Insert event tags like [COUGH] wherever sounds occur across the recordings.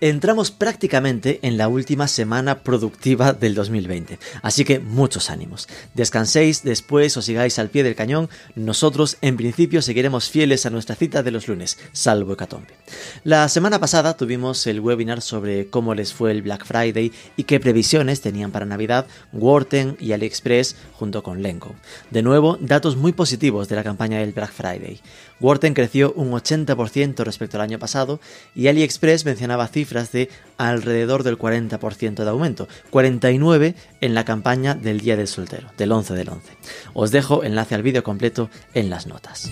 entramos prácticamente en la última semana productiva del 2020, así que muchos ánimos. Descanséis después o sigáis al pie del cañón, nosotros en principio seguiremos fieles a nuestra cita de los lunes, salvo hecatombe. La semana pasada tuvimos el webinar sobre cómo les fue el Black Friday y qué previsiones tenían para Navidad Worten y AliExpress junto con Lenko. De nuevo, datos muy positivos de la campaña del Black Friday. Worten creció un 80% respecto al año pasado y AliExpress mencionaba cifras de alrededor del 40% de aumento, 49 en la campaña del Día del Soltero, del 11 del 11. Os dejo enlace al vídeo completo en las notas.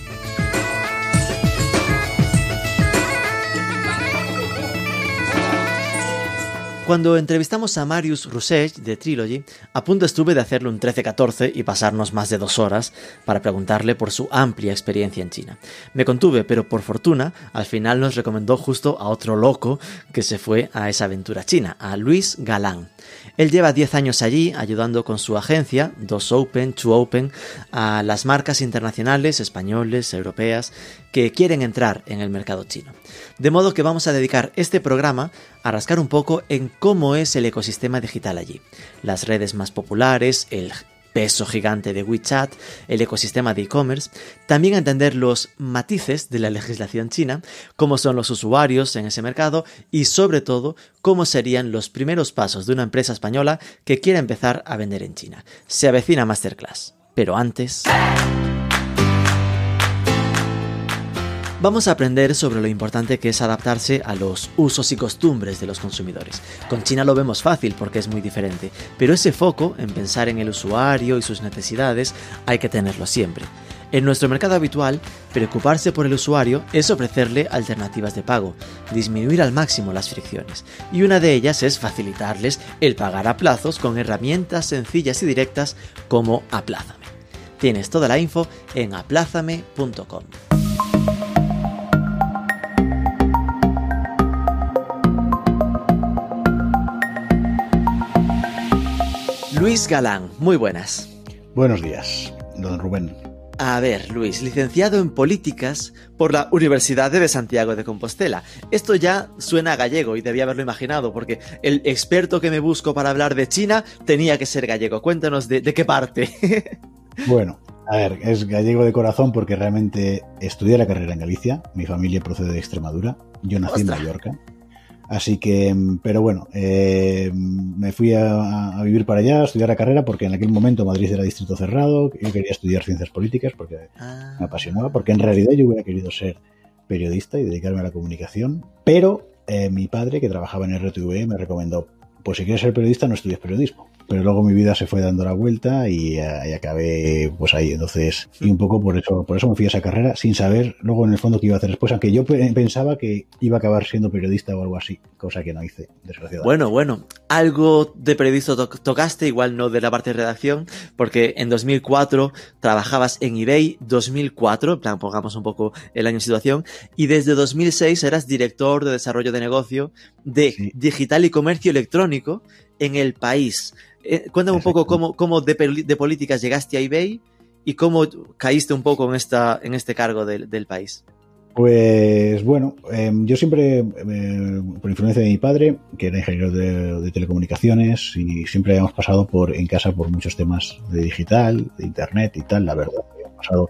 Cuando entrevistamos a Marius Rousseff de Trilogy, a punto estuve de hacerle un 13-14 y pasarnos más de dos horas para preguntarle por su amplia experiencia en China. Me contuve, pero por fortuna, al final nos recomendó justo a otro loco que se fue a esa aventura china, a Luis Galán. Él lleva 10 años allí ayudando con su agencia, Dos Open, Two Open, a las marcas internacionales, españoles, europeas, que quieren entrar en el mercado chino. De modo que vamos a dedicar este programa a rascar un poco en cómo es el ecosistema digital allí. Las redes más populares, el peso gigante de WeChat, el ecosistema de e-commerce, también a entender los matices de la legislación china, cómo son los usuarios en ese mercado y sobre todo cómo serían los primeros pasos de una empresa española que quiera empezar a vender en China. Se avecina Masterclass. Pero antes... Vamos a aprender sobre lo importante que es adaptarse a los usos y costumbres de los consumidores. Con China lo vemos fácil porque es muy diferente, pero ese foco en pensar en el usuario y sus necesidades hay que tenerlo siempre. En nuestro mercado habitual, preocuparse por el usuario es ofrecerle alternativas de pago, disminuir al máximo las fricciones, y una de ellas es facilitarles el pagar a plazos con herramientas sencillas y directas como Aplázame. Tienes toda la info en aplázame.com. Luis Galán, muy buenas. Buenos días, don Rubén. A ver, Luis, licenciado en políticas por la Universidad de Santiago de Compostela. Esto ya suena gallego y debía haberlo imaginado, porque el experto que me busco para hablar de China tenía que ser gallego. Cuéntanos de, de qué parte. [LAUGHS] bueno, a ver, es gallego de corazón porque realmente estudié la carrera en Galicia. Mi familia procede de Extremadura. Yo nací ¡Ostras! en Mallorca. Así que, pero bueno, eh, me fui a, a, vivir para allá, a estudiar la carrera, porque en aquel momento Madrid era distrito cerrado, yo quería estudiar ciencias políticas porque Ah. me apasionaba, porque en realidad yo hubiera querido ser periodista y dedicarme a la comunicación, pero eh, mi padre, que trabajaba en RTV, me recomendó, pues si quieres ser periodista no estudies periodismo. Pero luego mi vida se fue dando la vuelta y, eh, y, acabé pues ahí. Entonces, y un poco por eso, por eso me fui a esa carrera sin saber luego en el fondo qué iba a hacer después, aunque yo pe pensaba que iba a acabar siendo periodista o algo así, cosa que no hice, desgraciadamente. Bueno, bueno, algo de periodista to tocaste, igual no de la parte de redacción, porque en 2004 trabajabas en eBay, 2004, en plan, pongamos un poco el año en situación, y desde 2006 eras director de desarrollo de negocio de sí. digital y comercio electrónico en el país. Eh, cuéntame un poco cómo, cómo de, de, políticas llegaste a eBay y cómo caíste un poco en, esta, en este cargo de, del país. Pues bueno, eh, yo siempre, eh, por influencia de mi padre, que era ingeniero de, de, telecomunicaciones, y siempre habíamos pasado por en casa por muchos temas de digital, de internet y tal, la verdad. Habíamos pasado,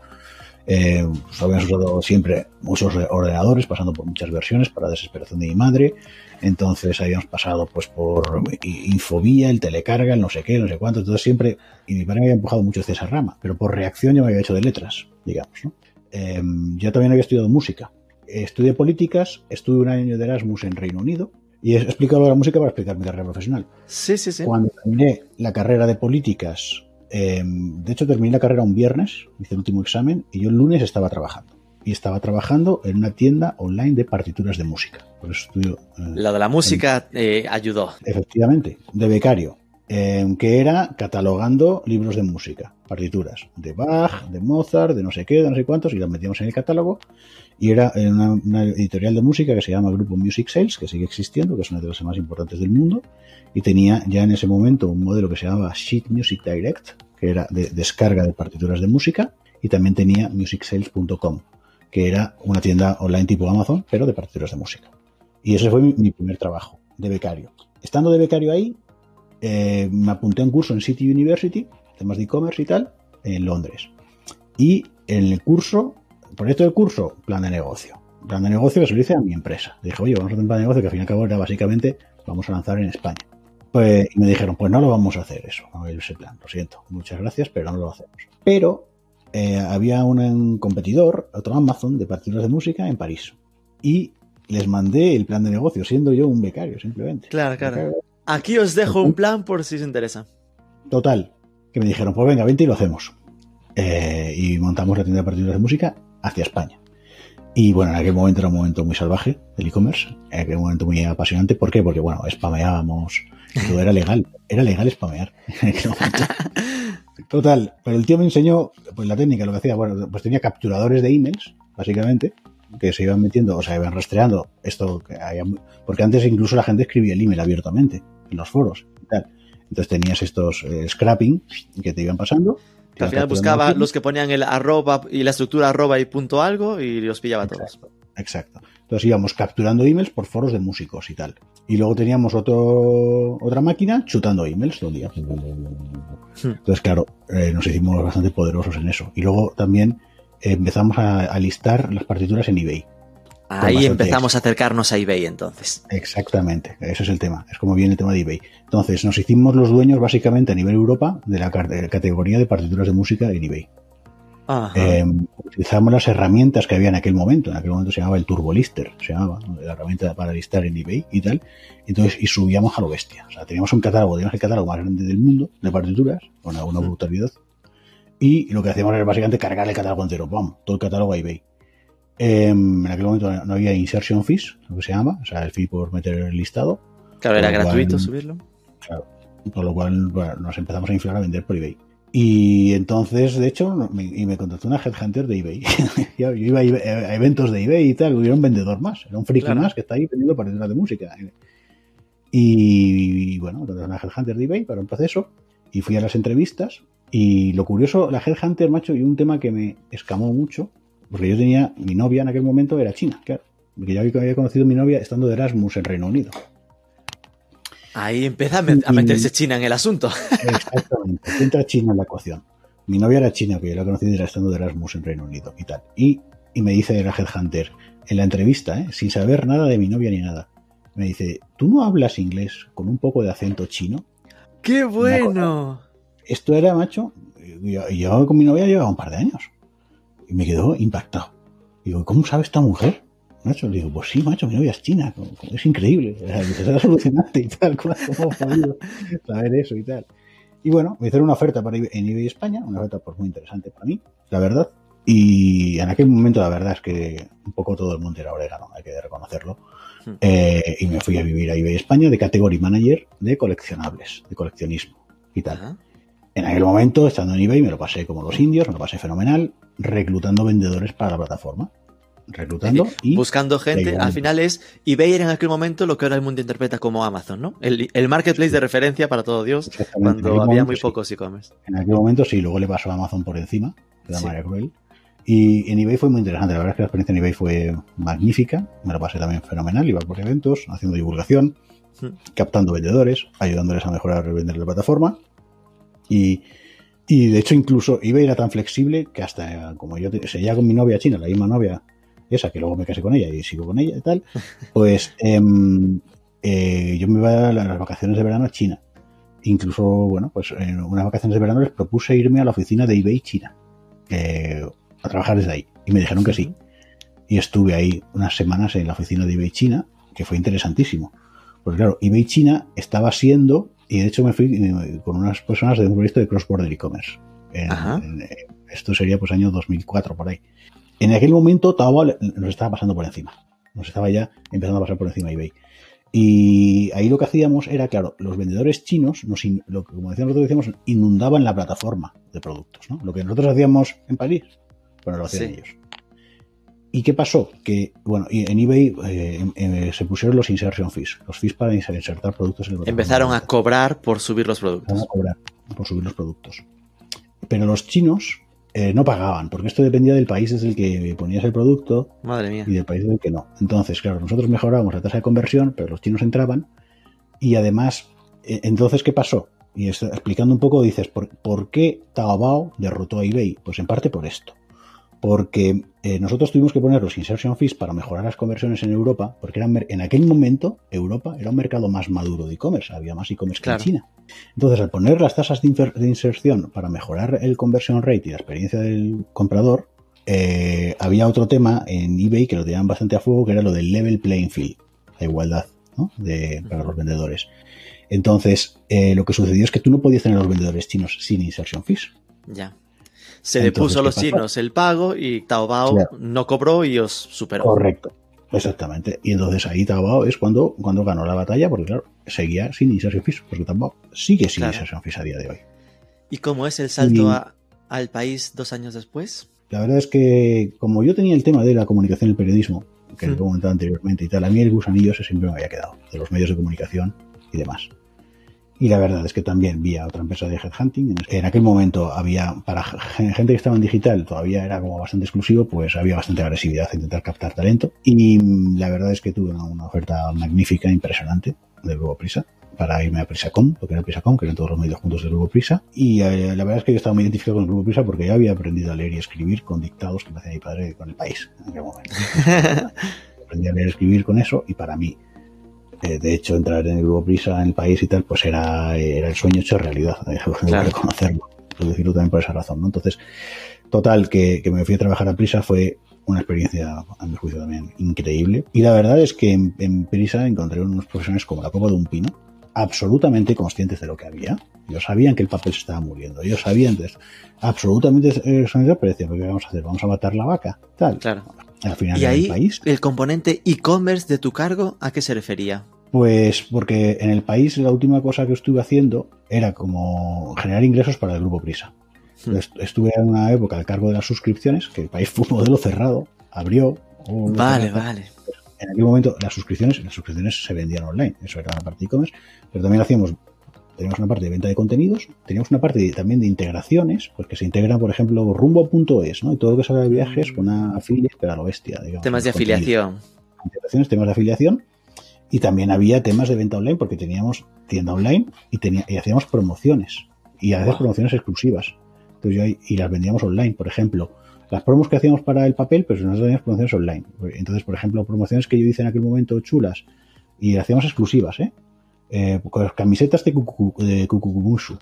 eh, pues habíamos usado siempre muchos ordenadores, pasando por muchas versiones para desesperación de mi madre. Entonces habíamos pasado pues por Infobía, el telecarga, el no sé qué, no sé cuánto. Entonces siempre, y mi padre me había empujado mucho hacia esa rama, pero por reacción yo me había hecho de letras, digamos, ¿no? Eh, yo también había estudiado música. Estudié políticas, estuve un año de Erasmus en Reino Unido y he explicado la música para explicar mi carrera profesional. Sí, sí, sí. Cuando terminé la carrera de políticas, eh, de hecho terminé la carrera un viernes, hice el último examen y yo el lunes estaba trabajando. Y estaba trabajando en una tienda online de partituras de música. Por eso estudio. Eh, Lo de la música eh, ayudó. Efectivamente, de becario. Eh, que era catalogando libros de música. partituras de Bach, de Mozart, de no sé qué, de no sé cuántos, y las metíamos en el catálogo. Y era una, una editorial de música que se llama Grupo Music Sales, que sigue existiendo, que es una de las más importantes del mundo, y tenía ya en ese momento un modelo que se llamaba Sheet Music Direct, que era de descarga de partituras de música, y también tenía musicsales.com, que era una tienda online tipo Amazon, pero de partituras de música. Y ese fue mi, primer trabajo de becario. Estando de becario ahí, eh, me apunté a un curso en City University, temas de e-commerce y tal, en Londres. Y en el curso, proyecto del curso, plan de negocio. Plan de negocio que se lo hice a mi empresa. Dije, oye, vamos a hacer un plan de negocio que al fin y al cabo era básicamente, vamos a lanzar en España. Pues, y me dijeron, pues no lo vamos a hacer eso, no ese plan, lo siento, muchas gracias, pero no lo hacemos. Pero eh, había un, un competidor, otro Amazon, de partidos de música en París. Y les mandé el plan de negocio, siendo yo un becario, simplemente. Claro, claro. Aquí os dejo un plan por si os interesa. Total, que me dijeron, pues venga, vente y lo hacemos. Eh, y montamos la tienda de partidos de música hacia España. Y bueno, en aquel momento era un momento muy salvaje del e-commerce, en aquel momento muy apasionante. ¿Por qué? Porque bueno, spameábamos, todo era legal, era legal spamear. [LAUGHS] Total, pero el tío me enseñó pues la técnica, lo que hacía, bueno, pues tenía capturadores de emails, básicamente, que se iban metiendo, o sea, iban rastreando esto, que había, porque antes incluso la gente escribía el email abiertamente en los foros y tal. Entonces tenías estos eh, scrapping que te iban pasando. Al final buscaba los que ponían el arroba y la estructura arroba y punto algo y los pillaba todos. Exacto, exacto. Entonces íbamos capturando emails por foros de músicos y tal. Y luego teníamos otro, otra máquina chutando emails todo el día. Entonces, claro, eh, nos hicimos bastante poderosos en eso. Y luego también empezamos a, a listar las partituras en eBay. Ahí empezamos a acercarnos a eBay entonces. Exactamente, ese es el tema. Es como viene el tema de eBay. Entonces, nos hicimos los dueños básicamente a nivel Europa de la categoría de partituras de música en eBay. Eh, utilizamos las herramientas que había en aquel momento. En aquel momento se llamaba el Turbo Lister, se llamaba, ¿no? la herramienta para listar en eBay y tal. Entonces, y subíamos a lo bestia. O sea, teníamos un catálogo, teníamos el catálogo más grande del mundo de partituras, una, una brutalidad. Y lo que hacíamos era básicamente cargar el catálogo entero, ¡pam! Todo el catálogo a eBay. Eh, en aquel momento no había insertion fees, lo que se llama, o sea, el fee por meter el listado. claro, era gratuito cual- subirlo. Claro. Con lo cual bueno, nos empezamos a inflar a vender por eBay. Y entonces, de hecho, me, y me contactó una headhunter de eBay. [LAUGHS] yo, iba a, eventos de eBay y tal, hubiera un vendedor más, era un friki Claro. más que está ahí vendiendo partituras de música. Y, bueno, me contactó una headhunter de eBay para un proceso y fui a las entrevistas. Y lo curioso, la headhunter, macho, y un tema que me escamó mucho, porque yo tenía, mi novia en aquel momento era china, claro. Porque yo había conocido a mi novia estando de Erasmus en Reino Unido. Ahí empieza a, met- a meterse China en el asunto. Exactamente. Entra China en la ecuación. Mi novia era china, que yo la conocí desde estando de Erasmus en Reino Unido y tal. Y, y me dice la Headhunter, en la entrevista, ¿eh? sin saber nada de mi novia ni nada, me dice, ¿tú no hablas inglés con un poco de acento chino? ¡Qué bueno! Esto era, macho, yo, yo con mi novia llevaba un par de años. Y me quedó impactado. Digo, ¿cómo sabe esta mujer? Macho, le digo, pues sí, macho, mi novia es china, como- como es increíble, era alucinante y tal, ¿cómo cómo he podido saber eso y tal? Y bueno, me hicieron una oferta para en eBay España, una oferta pues muy interesante para mí, la verdad. Y en aquel momento la verdad es que un poco todo el mundo era orégano, hay que reconocerlo. Hmm. Eh, y me fui a vivir a eBay España de category manager de coleccionables, de coleccionismo y tal. En aquel momento, estando en eBay, me lo pasé como los indios, me lo pasé fenomenal, reclutando vendedores para la plataforma. Reclutando y Buscando gente, al final es eBay era en aquel momento lo que ahora el mundo interpreta como Amazon, ¿no? El, el marketplace de referencia para todo Dios cuando había momento muy sí. pocos e-commerce. En aquel momento sí, luego le pasó a Amazon por encima, de la Sí. manera cruel. Y en eBay fue muy interesante, la verdad es que la experiencia en eBay fue magnífica, me lo pasé también fenomenal, iba por eventos, haciendo divulgación, Hmm. captando vendedores, ayudándoles a mejorar el vender la plataforma. Y, y de hecho incluso eBay era tan flexible que hasta como yo seguía con mi novia china, la misma novia esa, que luego me casé con ella y sigo con ella y tal, [LAUGHS] pues em, eh, yo me iba a las vacaciones de verano a China. Incluso, bueno, pues en unas vacaciones de verano les propuse irme a la oficina de eBay China, eh, a trabajar desde ahí. Y me dijeron que sí. Y estuve ahí unas semanas en la oficina de eBay China, que fue interesantísimo. Porque claro, eBay China estaba siendo, y de hecho me fui eh, con unas personas de un proyecto de cross-border e-commerce. Eh, esto sería pues año 2004 por ahí. En aquel momento Taobao nos estaba pasando por encima. Nos estaba ya empezando a pasar por encima eBay. Y ahí lo que hacíamos era, claro, los vendedores chinos, nos, lo que como decíamos nosotros, decíamos, inundaban la plataforma de productos. ¿no? Lo que nosotros hacíamos en París, bueno, lo hacían ellos. ¿Y qué pasó? Que, bueno, en eBay eh, eh, se pusieron los insertion fees, los fees para insertar productos en el Empezaron a cobrar por subir los productos. Empezaron a cobrar por subir los productos. Pero los chinos eh, no pagaban, porque esto dependía del país desde el que ponías el producto Madre mía. y del país desde el que no. Entonces, claro, nosotros mejorábamos la tasa de conversión, pero los chinos entraban y además, entonces, ¿qué pasó? Y explicando un poco, dices, ¿por, ¿por qué Taobao derrotó a eBay? Pues en parte por esto porque eh, nosotros tuvimos que poner los insertion fees para mejorar las conversiones en Europa, porque eran, en aquel momento Europa era un mercado más maduro de e-commerce, había más e-commerce que en China. Entonces, al poner las tasas de, inserción para mejorar el conversion rate y la experiencia del comprador, eh, había otro tema en eBay que lo tenían bastante a fuego, que era lo del level playing field, la igualdad de, para los vendedores. Entonces, eh, lo que sucedió es que tú no podías tener los vendedores chinos sin insertion fees. Ya se le puso a los chinos el pago y Taobao no cobró y os superó. Correcto, exactamente. Y entonces ahí Taobao es cuando, cuando ganó la batalla, porque claro, seguía sin insertion fees, porque Taobao sigue sin insertion fees a día de hoy. ¿Y cómo es el salto al país dos años después? La verdad es que como yo tenía el tema de la comunicación y el periodismo, que lo he comentado anteriormente y tal, a mí el gusanillo ese siempre me había quedado, de los medios de comunicación y demás. Y la verdad es que también vi a otra empresa de headhunting. En aquel momento había, para gente que estaba en digital, todavía era como bastante exclusivo, pues había bastante agresividad a intentar captar talento. Y la verdad es que tuve una, oferta magnífica, impresionante, de Grupo Prisa, para irme a Prisacom, lo que era Prisacom, que eran todos los medios juntos del Grupo Prisa. Y eh, la verdad es que yo estaba muy identificado con el Grupo Prisa porque ya había aprendido a leer y escribir con dictados que me hacía mi padre con el país en aquel momento. [LAUGHS] Aprendí a leer y escribir con eso y para mí eh, de hecho, entrar en el grupo Prisa en el país y tal, pues era, era el sueño hecho realidad, [LAUGHS] claro. reconocerlo, decirlo también por esa razón, ¿no? Entonces, total, que, me fui a trabajar a Prisa fue una experiencia, a mi juicio también, increíble. Y la verdad es que en, Prisa encontré unos profesionales como la copa de un pino, absolutamente conscientes de lo que había. Ellos sabían que el papel se estaba muriendo. Ellos sabían esto. Absolutamente eh, pero decían, ¿qué vamos a hacer? ¿Vamos a matar la vaca? Tal. Claro. ¿Y ahí el componente e-commerce de tu cargo a qué se refería? Pues porque en el país la última cosa que estuve haciendo era como generar ingresos para el grupo Prisa. Hmm. Estuve en una época al cargo de las suscripciones, que el país fue un modelo cerrado, abrió. Vale, vale. En aquel momento las suscripciones, las suscripciones se vendían online, eso era la parte e-commerce, pero también hacíamos teníamos una parte de venta de contenidos, teníamos una parte también de integraciones, pues que se integra, por ejemplo, rumbo.es, ¿no? Y todo lo que salga de viajes con una afiliación, pero a lo bestia, digamos. Temas de afiliación. Integraciones, temas de afiliación. Y también había temas de venta online, porque teníamos tienda online y, tenía, y hacíamos promociones. Y a veces promociones exclusivas. Entonces yo, y las vendíamos online, por ejemplo. Las promos que hacíamos para el papel, pero nosotros teníamos promociones online. Entonces, por ejemplo, promociones que yo hice en aquel momento chulas y hacíamos exclusivas, ¿eh? Eh, con las camisetas de, Kukukumushu.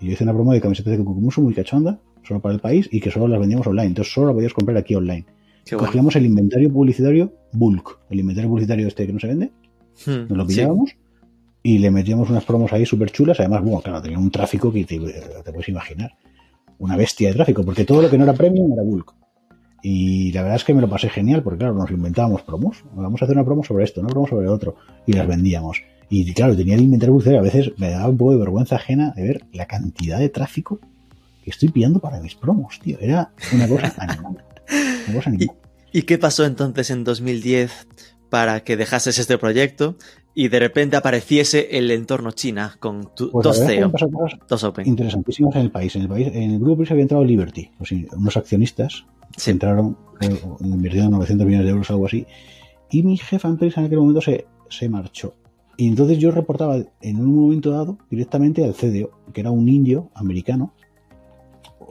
Y yo hice una promo de camisetas de Kukukumushu muy cachonda, solo para el país, y que solo las vendíamos online. Entonces solo las podías comprar aquí online. Cogíamos el inventario publicitario bulk, el inventario publicitario este que no se vende, hmm, nos lo pillábamos y le metíamos unas promos ahí súper chulas. Además, bueno, claro, tenía un tráfico que te, puedes imaginar. Una bestia de tráfico, porque todo lo que no era premium era bulk. Y la verdad es que me lo pasé genial, porque claro, nos inventábamos promos. Vamos a hacer una promo sobre esto, una promo sobre otro. Y las vendíamos. Y claro, tenía el inventario publicitario. A veces me daba un poco de vergüenza ajena de ver la cantidad de tráfico que estoy pillando para mis promos, tío. Era una cosa [LAUGHS] animal. ¿Y, qué pasó entonces en 2010 para que dejases este proyecto y de repente apareciese el entorno China con tu, pues dos CEO, dos Open. Interesantísimas en el país. En el país, en el grupo se había entrado Liberty, unos accionistas se entraron, eh, invirtieron 900 millones de euros, algo así. Y mi jefa empresa en aquel momento se, se marchó. Y entonces yo reportaba en un momento dado directamente al CDO, que era un indio americano,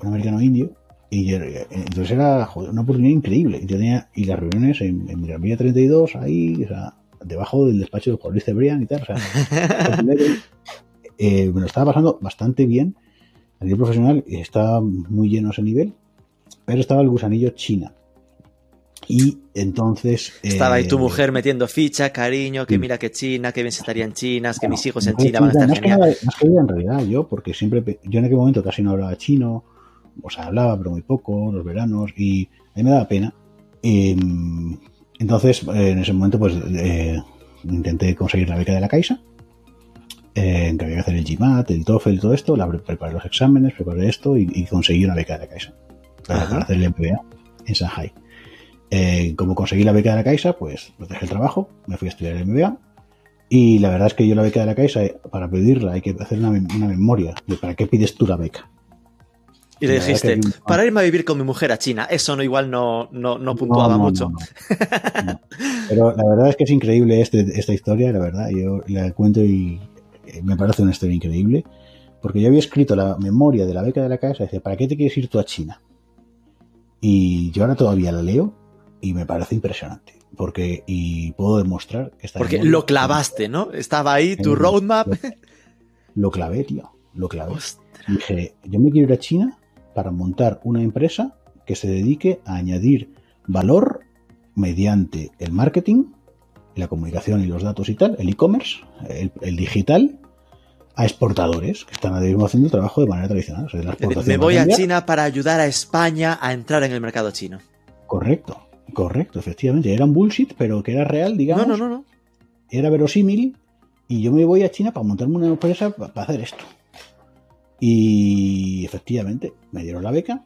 un americano indio, y entonces era una oportunidad increíble. Y, tenía, y las reuniones en, en Miramilla 32, ahí, o sea, debajo del despacho del Juan Luis Cebrián y tal, o sea, [LAUGHS] eh, me lo estaba pasando bastante bien a nivel profesional, y estaba muy lleno ese nivel, pero estaba el gusanillo China. Y entonces. Estaba ahí tu eh, mujer metiendo ficha, cariño, que mira que China, que bien se estarían chinas, que mis hijos en China van a estar genial. en realidad, yo, porque siempre. Yo en aquel momento casi no hablaba chino, o sea, hablaba, pero muy poco, los veranos, y a mí me daba pena. Em, entonces, en ese momento, pues. Eh, intenté conseguir la beca de la Caixa, eh, que había que hacer el GMAT, el TOEFL, todo esto, la, preparé los exámenes, preparé esto y, y conseguí una beca de la Caixa para, para hacer el MBA en Shanghai. Eh, como conseguí la beca de la Caixa, pues, pues dejé el trabajo, me fui a estudiar el MBA y la verdad es que yo la beca de la Caixa, eh, para pedirla hay que hacer una, una memoria de para qué pides tú la beca. Y le dijiste, para irme a vivir con mi mujer a China. Eso no igual no, no, no puntuaba No, no, mucho. [LAUGHS] Pero la verdad es que es increíble este, esta historia, la verdad. Yo la cuento y eh, me parece una historia increíble. Porque yo había escrito la memoria de la beca de la y decía, ¿para qué te quieres ir tú a China? Y yo ahora todavía la leo y me parece impresionante. Porque, y puedo demostrar que está Porque lo clavaste, ¿no? Estaba ahí tu roadmap. Lo clavé, tío. Lo clavé. Ostras. Dije, yo me quiero ir a China para montar una empresa que se dedique a añadir valor mediante el marketing, la comunicación y los datos y tal, el e-commerce, el, el digital, a exportadores que están haciendo el trabajo de manera tradicional. O sea, la Me voy a. China para ayudar a España a entrar en el mercado chino. Correcto, correcto, efectivamente. Era un bullshit, pero que era real, digamos. No, no, no, no. era verosímil y yo me voy a China para montarme una empresa pa- para hacer esto. Y efectivamente, me dieron la beca,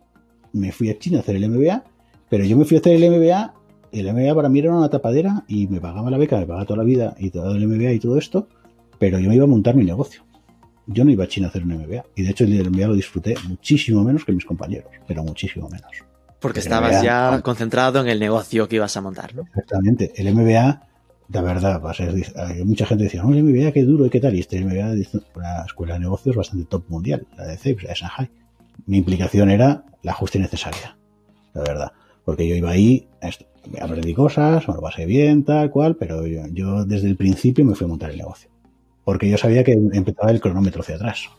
me fui a China a hacer el MBA, pero yo me fui a hacer el MBA, el MBA para mí era una tapadera y me pagaba la beca, me pagaba toda la vida y todo el MBA y todo esto, pero yo me iba a montar mi negocio. Yo no iba a China a hacer un MBA. Y de hecho el MBA lo disfruté muchísimo menos que mis compañeros, pero muchísimo menos. Porque El estabas MBA. ya concentrado en el negocio que ibas a montar, ¿no? Exactamente. El MBA, la verdad, va a ser, hay mucha gente decía, no, el MBA, qué duro y qué tal. Y este MBA es una escuela de negocios bastante top mundial, la de CEPS, la de Shanghai. Mi implicación era la justa y necesaria, la verdad. Porque yo iba ahí, aprendí cosas, me lo pasé bien, tal cual, pero yo, yo desde el principio me fui a montar el negocio. Porque yo sabía que empezaba el cronómetro hacia atrás.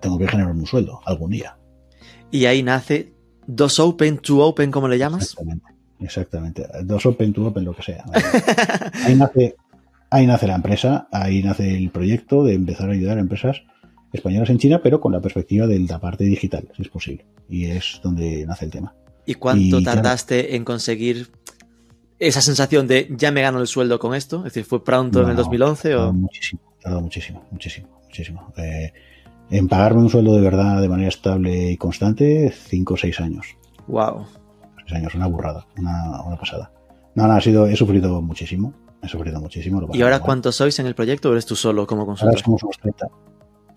Tengo que generar un sueldo algún día. Y ahí nace Dos Open, Two Open, ¿cómo le llamas? Exactamente, exactamente. Dos open, two open, lo que sea. Ahí nace, ahí nace la empresa, ahí nace el proyecto de empezar a ayudar a empresas españolas en China, pero con la perspectiva de la parte digital, si es posible. Y es donde nace el tema. ¿Y cuánto Y, claro. tardaste en conseguir esa sensación de ya me gano el sueldo con esto? Es decir, ¿fue pronto en el No, 2011 Tardó o...? muchísimo, tardó muchísimo, muchísimo, muchísimo. Eh, en pagarme un sueldo de verdad de manera estable y constante, cinco o seis años. Wow. Seis años, una burrada, una, una pasada. No, no, ha sido, he sufrido muchísimo, he sufrido muchísimo. lo ¿Y ahora mal. cuántos sois en el proyecto o eres tú solo como Ahora consultor? somos unos 30.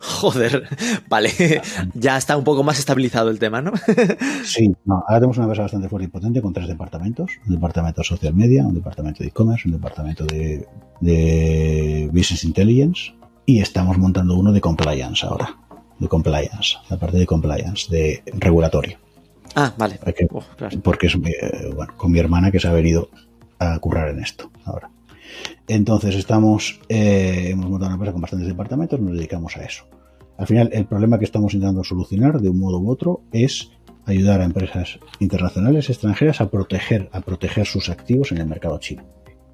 Joder, [LAUGHS] vale. [LAUGHS] ya está un poco más estabilizado el tema, ¿no? [LAUGHS] Sí, no, ahora tenemos una empresa bastante fuerte y potente con tres departamentos. Un departamento de social media, un departamento de e-commerce, un departamento de, de business intelligence y estamos montando uno de compliance ahora. De compliance, la parte de compliance, de regulatorio. ah, vale. Porque, Oh, claro. porque es eh, bueno, con mi hermana que se ha venido a currar en esto ahora. Entonces estamos, eh, hemos montado una empresa con bastantes departamentos, nos dedicamos a eso. Al final, el problema que estamos intentando solucionar de un modo u otro es ayudar a empresas internacionales extranjeras a proteger, a proteger sus activos en el mercado chino.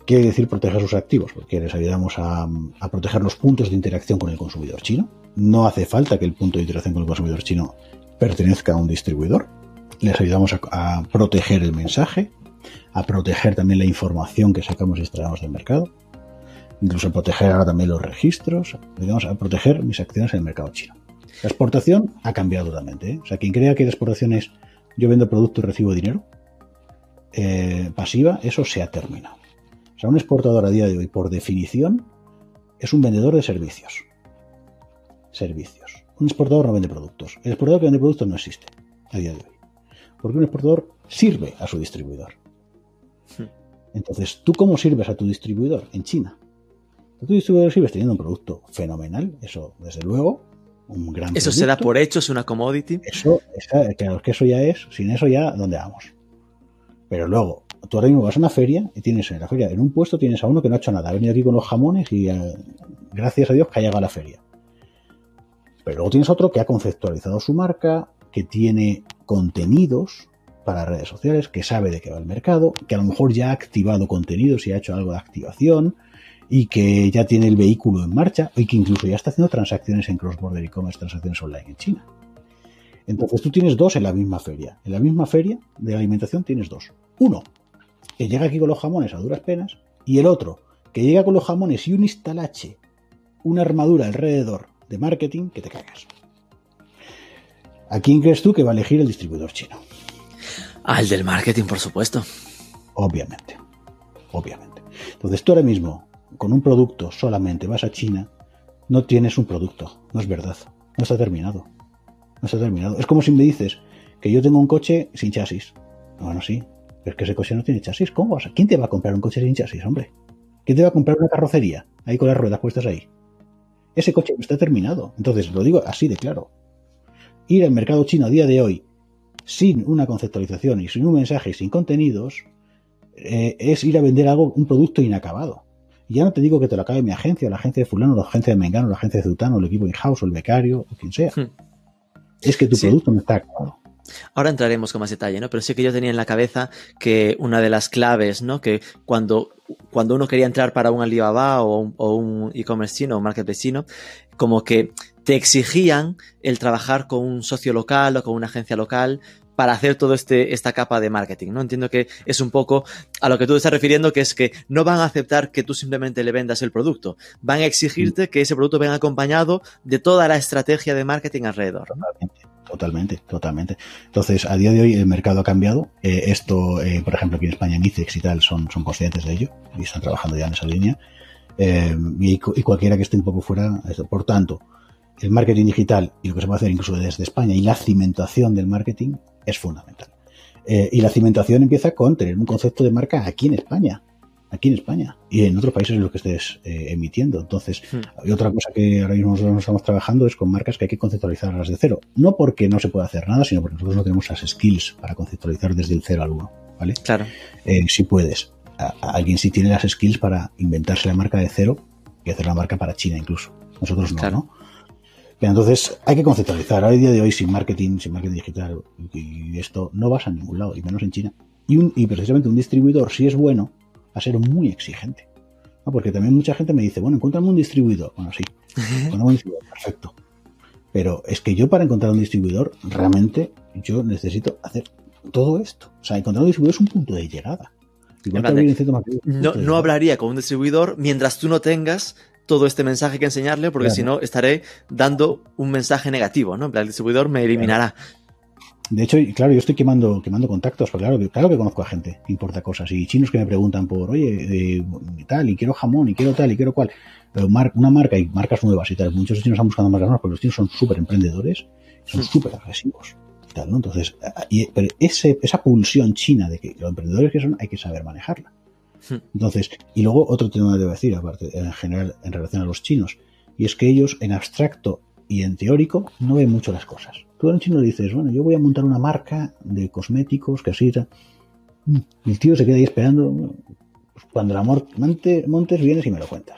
¿Qué quiere decir proteger sus activos? Porque les ayudamos a, proteger los puntos de interacción con el consumidor chino. No hace falta que el punto de interacción con el consumidor chino pertenezca a un distribuidor. Les ayudamos a, a proteger el mensaje, a proteger también la información que sacamos y extraemos del mercado, incluso a proteger ahora también los registros, digamos, a proteger mis acciones en el mercado chino. La exportación ha cambiado totalmente. ¿eh? O sea, quien crea que la exportación es yo vendo producto y recibo dinero eh, pasiva, eso se ha terminado. O sea, un exportador a día de hoy, por definición, es un vendedor de servicios. Servicios. Un exportador no vende productos. El exportador que vende productos no existe a día de hoy. Porque un exportador sirve a su distribuidor. Entonces, ¿tú cómo sirves a tu distribuidor en China? Tu distribuidor sirves teniendo un producto fenomenal, eso desde luego, un gran Eso se da producto. por hecho, es una commodity. Eso, esa- claro, que eso ya es, sin eso ya, ¿dónde vamos? Pero luego, tú ahora mismo vas a una feria y tienes en la feria, en un puesto tienes a uno que no ha hecho nada, ha venido aquí con los jamones y eh, gracias a Dios que ha llegado a la feria. Pero luego tienes otro que ha conceptualizado su marca, que tiene contenidos para redes sociales, que sabe de qué va el mercado, que a lo mejor ya ha activado contenidos y ha hecho algo de activación, y que ya tiene el vehículo en marcha, y que incluso ya está haciendo transacciones en cross-border e-commerce, transacciones online en China. Entonces tú tienes dos en la misma feria. En la misma feria de alimentación tienes dos. Uno, que llega aquí con los jamones a duras penas, y el otro, que llega con los jamones y un instalache, una armadura alrededor de marketing que te cagas. ¿A quién crees tú que va a elegir el distribuidor chino? Al del marketing, por supuesto. Obviamente. Obviamente. Entonces tú ahora mismo, con un producto solamente vas a China, no tienes un producto. No es verdad. No está terminado. No está terminado. Es como si me dices que yo tengo un coche sin chasis. Bueno, sí. Pero es que ese coche no tiene chasis. ¿Cómo vas? ¿Quién te va a comprar un coche sin chasis, hombre? ¿Quién te va a comprar una carrocería? Ahí con las ruedas puestas ahí. Ese coche no está terminado. Entonces, lo digo así de claro. Ir al mercado chino a día de hoy sin una conceptualización y sin un mensaje y sin contenidos eh, es ir a vender algo, un producto inacabado. Y ya no te digo que te lo acabe mi agencia, la agencia de fulano, la agencia de Mengano, la agencia de Zutano, el equipo in-house, o el becario, o quien sea. Hmm. Es que tu Sí. producto no está acabado. Ahora entraremos con más detalle, ¿no? Pero sí que yo tenía en la cabeza que una de las claves, ¿no? Que cuando, cuando uno quería entrar para un Alibaba o un, o un e-commerce chino o un marketplace chino, como que te exigían el trabajar con un socio local o con una agencia local para hacer todo este esta capa de marketing, ¿no? Entiendo que es un poco a lo que tú te estás refiriendo, que es que no van a aceptar que tú simplemente le vendas el producto, van a exigirte que ese producto venga acompañado de toda la estrategia de marketing alrededor. Totalmente, totalmente. Entonces, a día de hoy el mercado ha cambiado. Eh, esto, eh, por ejemplo, aquí en España, Micex y tal son, son conscientes de ello y están trabajando ya en esa línea. Eh, y, y cualquiera que esté un poco fuera, por tanto, el marketing digital y lo que se puede hacer incluso desde España y la cimentación del marketing es fundamental. Eh, y la cimentación empieza con tener un concepto de marca aquí en España. Aquí en España y en otros países en los que estés eh, emitiendo. Entonces, Hmm. y otra cosa que ahora mismo nosotros estamos trabajando es con marcas que hay que conceptualizarlas de cero. No porque no se pueda hacer nada, sino porque nosotros no tenemos las skills para conceptualizar desde el cero al uno. ¿Vale? Claro. Eh, si puedes. A- a alguien sí tiene las skills para inventarse la marca de cero y hacer la marca para China incluso. Nosotros no, Claro. ¿no? Pero entonces hay que conceptualizar. A día de hoy sin marketing, sin marketing digital y esto no vas a ningún lado, y menos en China. Y, un, y precisamente un distribuidor, si es bueno, a ser muy exigente. ¿no? Porque también mucha gente me dice, bueno, encuéntrame un distribuidor. Bueno, sí, encuéntrame un distribuidor, perfecto. Pero es que yo para encontrar un distribuidor, realmente yo necesito hacer todo esto. O sea, encontrar un distribuidor es un punto de llegada. No, no hablaría con un distribuidor mientras tú no tengas todo este mensaje que enseñarle, porque Claro. si no estaré dando un mensaje negativo, ¿no? El distribuidor me eliminará. De hecho, claro, yo estoy quemando, quemando contactos, porque claro, claro que conozco a gente, que importa cosas, y chinos que me preguntan por, oye, eh, tal, y quiero jamón, y quiero tal, y quiero cual. Pero mar- una marca y marcas nuevas y tal, muchos chinos están buscando marcas nuevas porque los chinos son súper emprendedores, son súper agresivos. Y tal, ¿no? Entonces, y- pero ese, esa pulsión china de que los emprendedores que son, hay que saber manejarla. Entonces, y luego otro tema que debo decir, aparte, en general, en relación a los chinos, y es que ellos en abstracto y en teórico no ven mucho las cosas. Tú a un chino dices, bueno, yo voy a montar una marca de cosméticos, que así, el tío se queda ahí esperando. pues cuando la mor- monte- montes, vienes y me lo cuentas.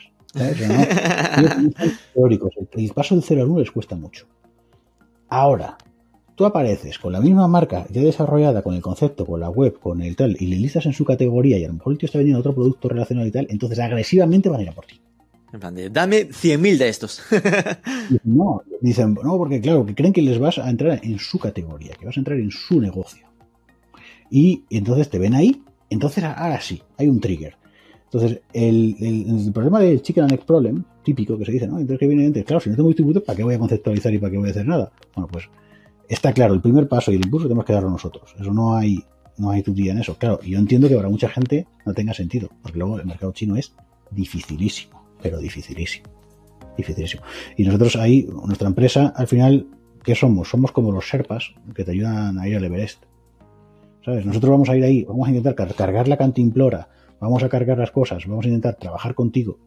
teóricos. El paso del 0 al 1 les cuesta mucho. Ahora, tú apareces con la misma marca ya desarrollada, con el concepto, con la web, con el tal, y le listas en su categoría y a lo mejor el tío está vendiendo otro producto relacionado y tal, entonces agresivamente van a ir a por ti. En plan de, dame 100.000 de estos. [LAUGHS] No, dicen, no, porque claro, que creen que les vas a entrar en su categoría, que vas a entrar en su negocio. Y entonces te ven ahí, entonces ahora sí, hay un trigger. Entonces, el, problema del chicken and egg problem, típico que se dice, ¿no? Entonces, que viene antes, claro, si no tengo distribuidor, ¿para qué voy a conceptualizar y para qué voy a hacer nada? Bueno, pues está claro, el primer paso y el impulso tenemos que darlo nosotros. Eso no hay, no hay tutía en eso. Claro, y yo entiendo que para mucha gente no tenga sentido, porque luego el mercado chino es dificilísimo, pero dificilísimo. Dificilísimo. Y nosotros ahí, nuestra empresa, al final, ¿qué somos? Somos como los Sherpas que te ayudan a ir al Everest. ¿Sabes? Nosotros vamos a ir ahí, vamos a intentar car- cargar la cantimplora, vamos a cargar las cosas, vamos a intentar trabajar contigo.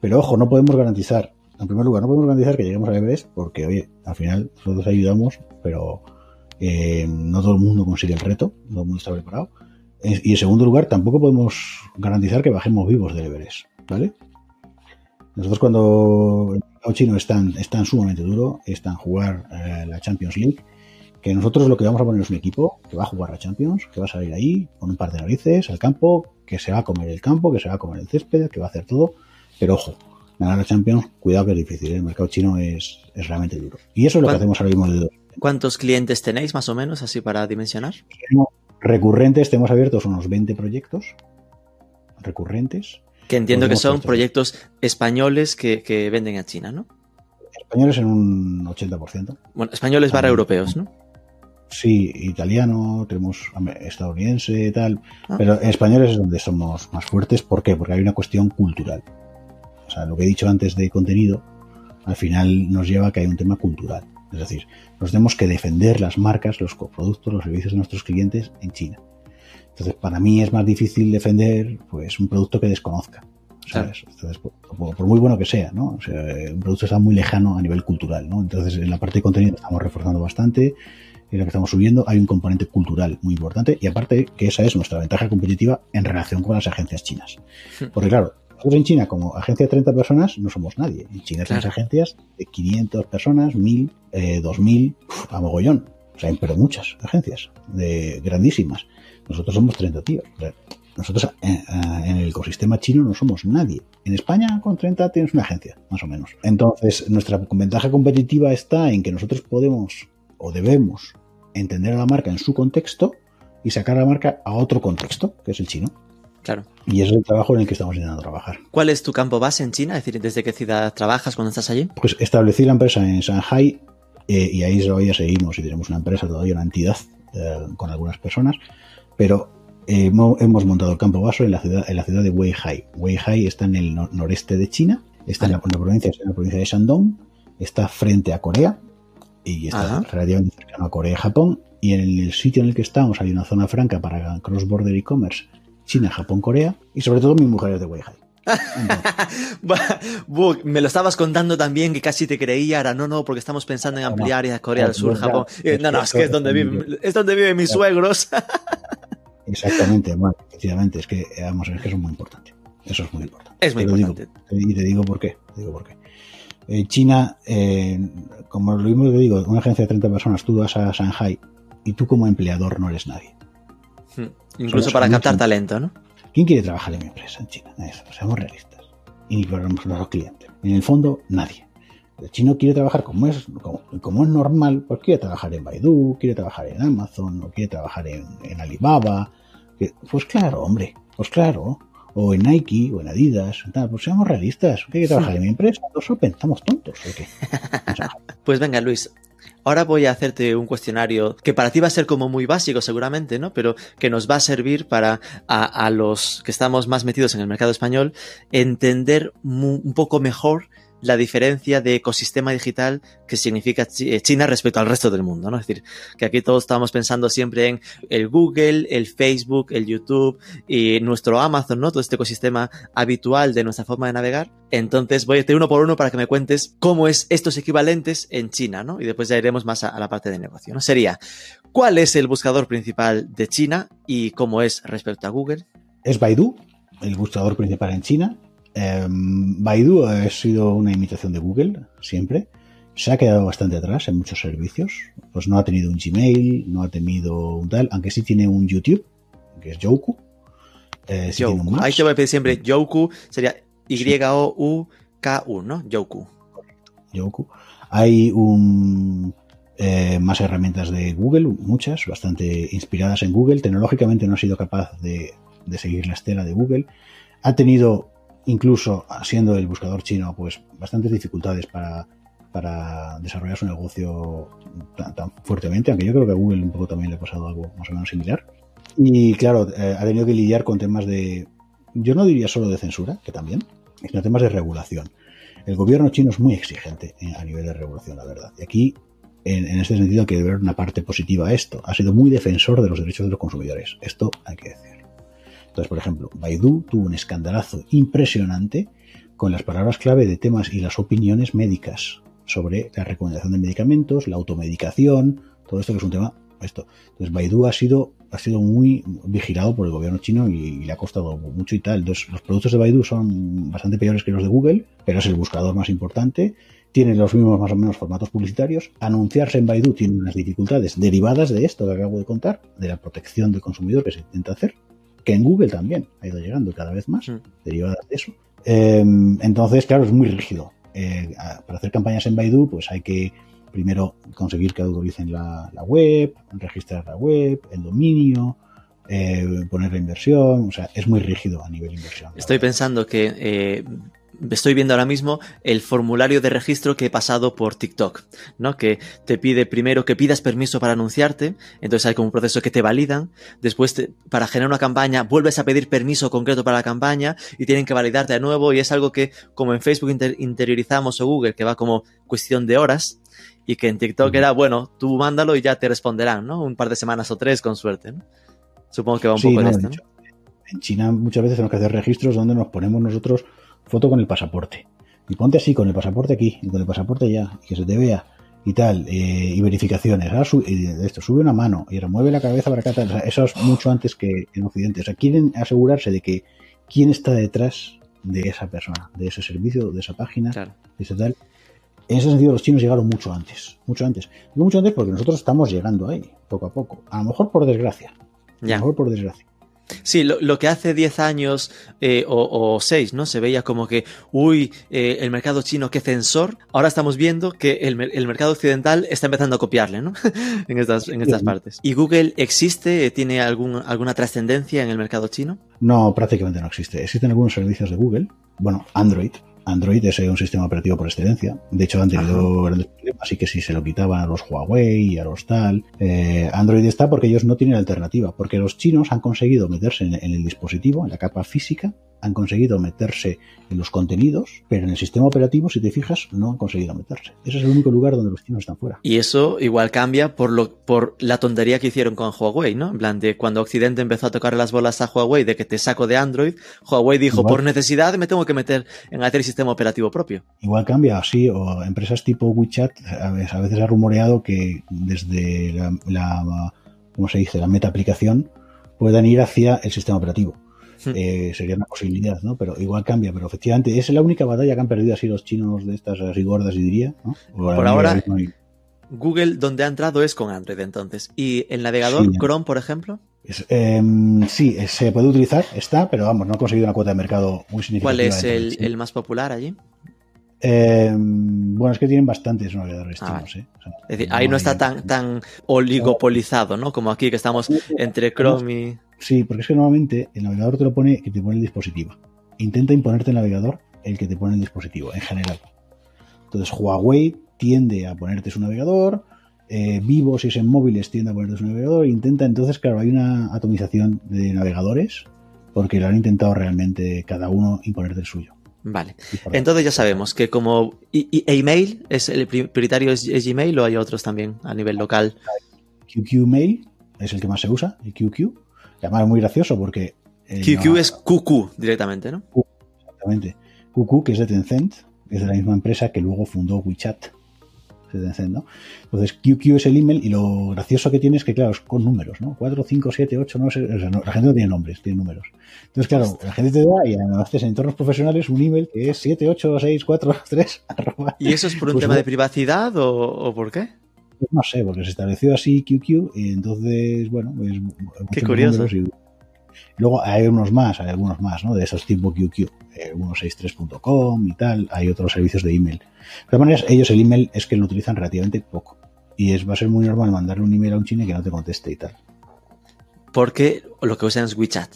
Pero ojo, no podemos garantizar, en primer lugar, no podemos garantizar que lleguemos al Everest porque, oye, al final nosotros ayudamos, pero eh, no todo el mundo consigue el reto, no todo el mundo está preparado. Y en segundo lugar, tampoco podemos garantizar que bajemos vivos del Everest, ¿vale? Nosotros cuando el mercado chino es tan, es tan sumamente duro, es tan jugar eh, la Champions League, que nosotros lo que vamos a poner es un equipo que va a jugar la Champions, que va a salir ahí con un par de narices al campo, que se va a comer el campo, que se va a comer el césped, que va a hacer todo, pero ojo, ganar la Champions, cuidado que es difícil, ¿eh? el mercado chino es, es realmente duro. Y eso es lo que ¿Cuán- hacemos ahora mismo de ¿Cuántos clientes tenéis más o menos así para dimensionar? Recurrentes, tenemos abiertos unos 20 proyectos recurrentes Que entiendo que son proyectos españoles que, que venden a China, ¿no? Españoles en un 80%. Bueno, españoles barra Ah, europeos, ¿no? Sí, italiano, tenemos estadounidense, tal, Ah. pero en españoles es donde somos más fuertes. ¿Por qué? Porque hay una cuestión cultural. O sea, lo que he dicho antes de contenido, al final nos lleva a que hay un tema cultural. Es decir, nos tenemos que defender las marcas, los productos, los servicios de nuestros clientes en China. Entonces, para mí es más difícil defender pues un producto que desconozca. ¿sabes? Entonces, por, muy bueno que sea, ¿no? O sea, un producto está muy lejano a nivel cultural, ¿no? Entonces, en la parte de contenido estamos reforzando bastante, en la que estamos subiendo, hay un componente cultural muy importante y aparte que esa es nuestra ventaja competitiva en relación con las agencias chinas. Porque claro, nosotros en China como agencia de 30 personas no somos nadie. En China tenemos Claro. agencias de 500 personas, 1000, eh, 2000, uf, a mogollón. O sea, pero muchas agencias, de grandísimas. Nosotros somos 30 tíos. O sea, Nosotros eh, eh, en el ecosistema chino no somos nadie. En España con 30 tienes una agencia, más o menos. Entonces, nuestra ventaja competitiva está en que nosotros podemos o debemos entender a la marca en su contexto y sacar a la marca a otro contexto, que es el chino. Claro. Y ese es el trabajo en el que estamos intentando trabajar. ¿Cuál es tu campo base en China? Es decir, ¿desde qué ciudad trabajas cuando estás allí? Pues establecí la empresa en Shanghai eh, y ahí todavía seguimos y tenemos una empresa todavía, una entidad eh, con algunas personas, pero eh, hemo- hemos montado el campo base en la ciudad, en la ciudad de Weihai. Weihai está en el nor- noreste de China, está en, la, en la provincia, en la provincia de Shandong, está frente a Corea y está Ajá. relativamente cercano a Corea y Japón. Y en el sitio en el que estamos hay una zona franca para cross-border e-commerce, China, Japón, Corea, y sobre todo mi mujer es de Weihai. [LAUGHS] Me lo estabas contando también que casi te creía, ahora no, no, porque estamos pensando en No, no. ampliar a Corea del Sur, Japón. Eh, No, no, es que es donde viven, es donde viven mis suegros. Exactamente, bueno, efectivamente, es que, eh, vamos, es que eso es muy importante. Eso es muy importante. Es muy Te digo, importante. y te digo por qué. Te digo por qué. Eh, China, eh, como lo mismo que digo, una agencia de 30 personas, tú vas a Shanghai y tú como empleador no eres nadie. Hmm. Incluso Somos para mucho- captar talento, ¿no? ¿Quién quiere trabajar en mi empresa en China? Eso, seamos realistas. Y para los clientes. En el fondo, nadie. El chino quiere trabajar como es, como, como es normal, pues quiere trabajar en Baidu, quiere trabajar en Amazon, o quiere trabajar en, en Alibaba. pues claro, hombre, pues claro. O en Nike, o en Adidas, tal, pues seamos realistas. ¿Qué quiere trabajar en mi empresa? Los Open, estamos tontos, ¿o qué? [LAUGHS] Pues venga, Luis. Ahora voy a hacerte un cuestionario que para ti va a ser como muy básico seguramente, ¿no? Pero que nos va a servir para a, a los que estamos más metidos en el mercado español entender un poco mejor la diferencia de ecosistema digital que significa eh, China respecto al resto del mundo, ¿no? Es decir, que aquí todos estamos pensando siempre en el Google, el Facebook, el YouTube y nuestro Amazon, ¿no? Todo este ecosistema habitual de nuestra forma de navegar. Entonces voy a ir uno por uno para que me cuentes cómo es estos equivalentes en China, ¿no? Y después ya iremos más a, a la parte de negocio, ¿no? Sería, ¿cuál es el buscador principal de China y cómo es respecto a Google? es Baidu, el buscador principal en China. Eh, Baidu ha sido una imitación de Google siempre. Se ha quedado bastante atrás en muchos servicios. Pues no ha tenido un Gmail, no ha tenido un tal, aunque sí tiene un YouTube, que es Youku. Eh, sí tiene un. Ahí te voy a pedir siempre Youku, sería Y-O-U-K-U, ¿no? Youku. Hay un eh, más herramientas de Google, muchas, bastante inspiradas en Google. Tecnológicamente no ha sido capaz de, de seguir la estela de Google. Ha tenido, incluso siendo el buscador chino, pues bastantes dificultades para, para desarrollar su negocio tan, tan fuertemente, aunque yo creo que a Google un poco también le ha pasado algo más o menos similar. Y claro, eh, ha tenido que lidiar con temas de, yo no diría solo de censura, que también, sino temas de regulación. El gobierno chino es muy exigente eh, a nivel de regulación, la verdad. Y aquí, en, en este sentido, hay que ver una parte positiva a esto. Ha sido muy defensor de los derechos de los consumidores. Esto hay que decirlo. Entonces, por ejemplo, Baidu tuvo un escandalazo impresionante con las palabras clave de temas y las opiniones médicas sobre la recomendación de medicamentos, la automedicación, todo esto que es un tema. Esto. Entonces, Baidu ha sido, ha sido muy vigilado por el gobierno chino y, le ha costado mucho y tal. Entonces, los productos de Baidu son bastante peores que los de Google, pero es el buscador más importante. Tiene los mismos más o menos formatos publicitarios. Anunciarse en Baidu tiene unas dificultades derivadas de esto que acabo de contar, de la protección del consumidor que se intenta hacer, que en Google también ha ido llegando cada vez más, Mm. derivadas de eso. Eh, entonces, claro, es muy rígido. Eh, para hacer campañas en Baidu, pues hay que primero conseguir que autoricen la, la web, registrar la web, el dominio, eh, poner la inversión, o sea, es muy rígido a nivel inversión. Estoy pensando que eh, estoy viendo ahora mismo el formulario de registro que he pasado por TikTok, ¿no? Que te pide primero que pidas permiso para anunciarte, entonces hay como un proceso que te validan, después te, para generar una campaña vuelves a pedir permiso concreto para la campaña y tienen que validarte de nuevo y es algo que como en Facebook inter interiorizamos o Google, que va como cuestión de horas y que en TikTok era, bueno, tú mándalo y ya te responderán, ¿no? Un par de semanas o tres con suerte, ¿no? Supongo que va un Sí, poco no, de esto, En China muchas veces tenemos que hacer registros donde nos ponemos nosotros foto con el pasaporte. Y ponte así, con el pasaporte aquí, y con el pasaporte allá, y que se te vea, y tal, eh, y verificaciones. Ahora su- de esto, sube una mano y remueve la cabeza para acá, tal. O sea, eso es mucho antes que en Occidente. O sea, quieren asegurarse de que quién está detrás de esa persona, de ese servicio, de esa página, Claro. de ese tal. En ese sentido, los chinos llegaron mucho antes, mucho antes. Digo mucho antes porque nosotros estamos llegando ahí, poco a poco. A lo mejor por desgracia. A lo mejor por desgracia. Sí, lo, lo que hace 10 años eh, o, o 6, ¿no? Se veía como que, uy, eh, el mercado chino, qué censor. Ahora estamos viendo que el, el mercado occidental está empezando a copiarle, ¿no? [LAUGHS] en estas, en estas Sí. partes. ¿Y Google existe? ¿Tiene algún, alguna trascendencia en el mercado chino? No, prácticamente no existe. Existen algunos servicios de Google. Bueno, Android. Android es un sistema operativo por excelencia. De hecho, han tenido grandes problemas, así que si se lo quitaban a los Huawei y a los tal. eh, Android está porque ellos no tienen alternativa. Porque los chinos han conseguido meterse en, en el dispositivo, en la capa física, han conseguido meterse en los contenidos, pero en el sistema operativo, si te fijas, no han conseguido meterse. Ese es el único lugar donde los chinos están fuera. Y eso igual cambia por, lo, por la tontería que hicieron con Huawei, ¿no? En plan de cuando Occidente empezó a tocar las bolas a Huawei de que te saco de Android, Huawei dijo, Igual. por necesidad me tengo que meter en hacer sistema operativo propio. Igual cambia así, o empresas tipo WeChat, a veces, a veces ha rumoreado que desde la, la ¿cómo se dice?, la meta aplicación puedan ir hacia el sistema operativo. Eh, sería una posibilidad, ¿no? Pero igual cambia, pero efectivamente es la única batalla que han perdido así los chinos de estas así gordas, y diría, ¿no? Por ahora-. Google donde ha entrado es con Android entonces. ¿Y el navegador Sí. Chrome, por ejemplo? Es, em, sí, eh, se puede utilizar, está, pero vamos, no ha conseguido una cuota de mercado muy significativa. ¿Cuál es de el, más popular allí? Em, bueno, es que tienen bastantes navegadores Ah, chinos, ¿eh? O sea, Es decir, ahí no está hay- tan, tan oligopolizado, ¿no? Como aquí que estamos entre Chrome y... Sí, porque es que normalmente el navegador te lo pone que te pone el dispositivo. Intenta imponerte el navegador el que te pone el dispositivo, en general. Entonces Huawei tiende a ponerte su navegador, eh, Vivo si es en móviles tiende a ponerte su navegador, intenta entonces, claro, hay una atomización de navegadores porque lo han intentado realmente cada uno imponerte el suyo. Vale. Entonces ya sabemos que como y, y- email es el pri- prioritario es, es Gmail o hay otros también a nivel local. QQ Mail es el que más se usa, el QQ. Y además es muy gracioso porque... eh, QQ no- es QQ directamente, ¿no? Exactamente. QQ, que es de Tencent, es de la misma empresa que luego fundó WeChat. de Tencent, ¿no? Entonces, QQ es el email y lo gracioso que tiene es que, claro, es con números, ¿no? 4, 5, 7, 8, no sé. O sea, no, la gente no tiene nombres, tiene números. Entonces, claro, la gente te da y haces en entornos profesionales un email que es 7, 8, 6, 4, 3, arroba. ¿Y eso es por un Pues tema de privacidad o, o por qué? No sé, porque se estableció así QQ y entonces, bueno, pues. muchos curioso. y- Luego hay unos más, hay algunos más, ¿no? De esos tipo QQ, eh, 163.com y tal, hay otros servicios de email. De todas maneras, ellos el email es que lo utilizan relativamente poco. Y es, va a ser muy normal mandarle un email a un chino que no te conteste y tal. Porque lo que usan es WeChat.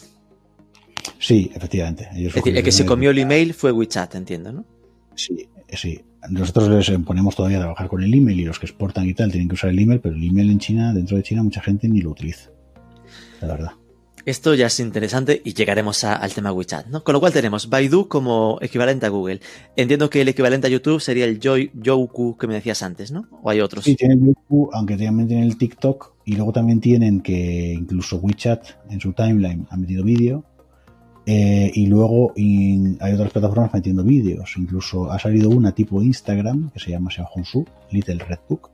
Sí, efectivamente. Ellos Es decir, el que se comió el email fue WeChat, entiendo, ¿no? Sí, sí. Nosotros les ponemos todavía a trabajar con el email y los que exportan y tal tienen que usar el email, pero el email en China, dentro de China, mucha gente ni lo utiliza. La verdad. Esto ya es interesante y llegaremos a- al tema WeChat, ¿no? Con lo cual tenemos Baidu como equivalente a Google. Entiendo que el equivalente a YouTube sería el Joy- Youku que me decías antes, ¿no? ¿O hay otros? Sí, tienen YouTube, aunque también tienen el TikTok y luego también tienen que incluso WeChat en su timeline ha metido vídeo. Eh, y luego in- hay otras plataformas metiendo vídeos. Incluso ha salido una tipo Instagram que se llama Xiaohongshu, Little Red Book.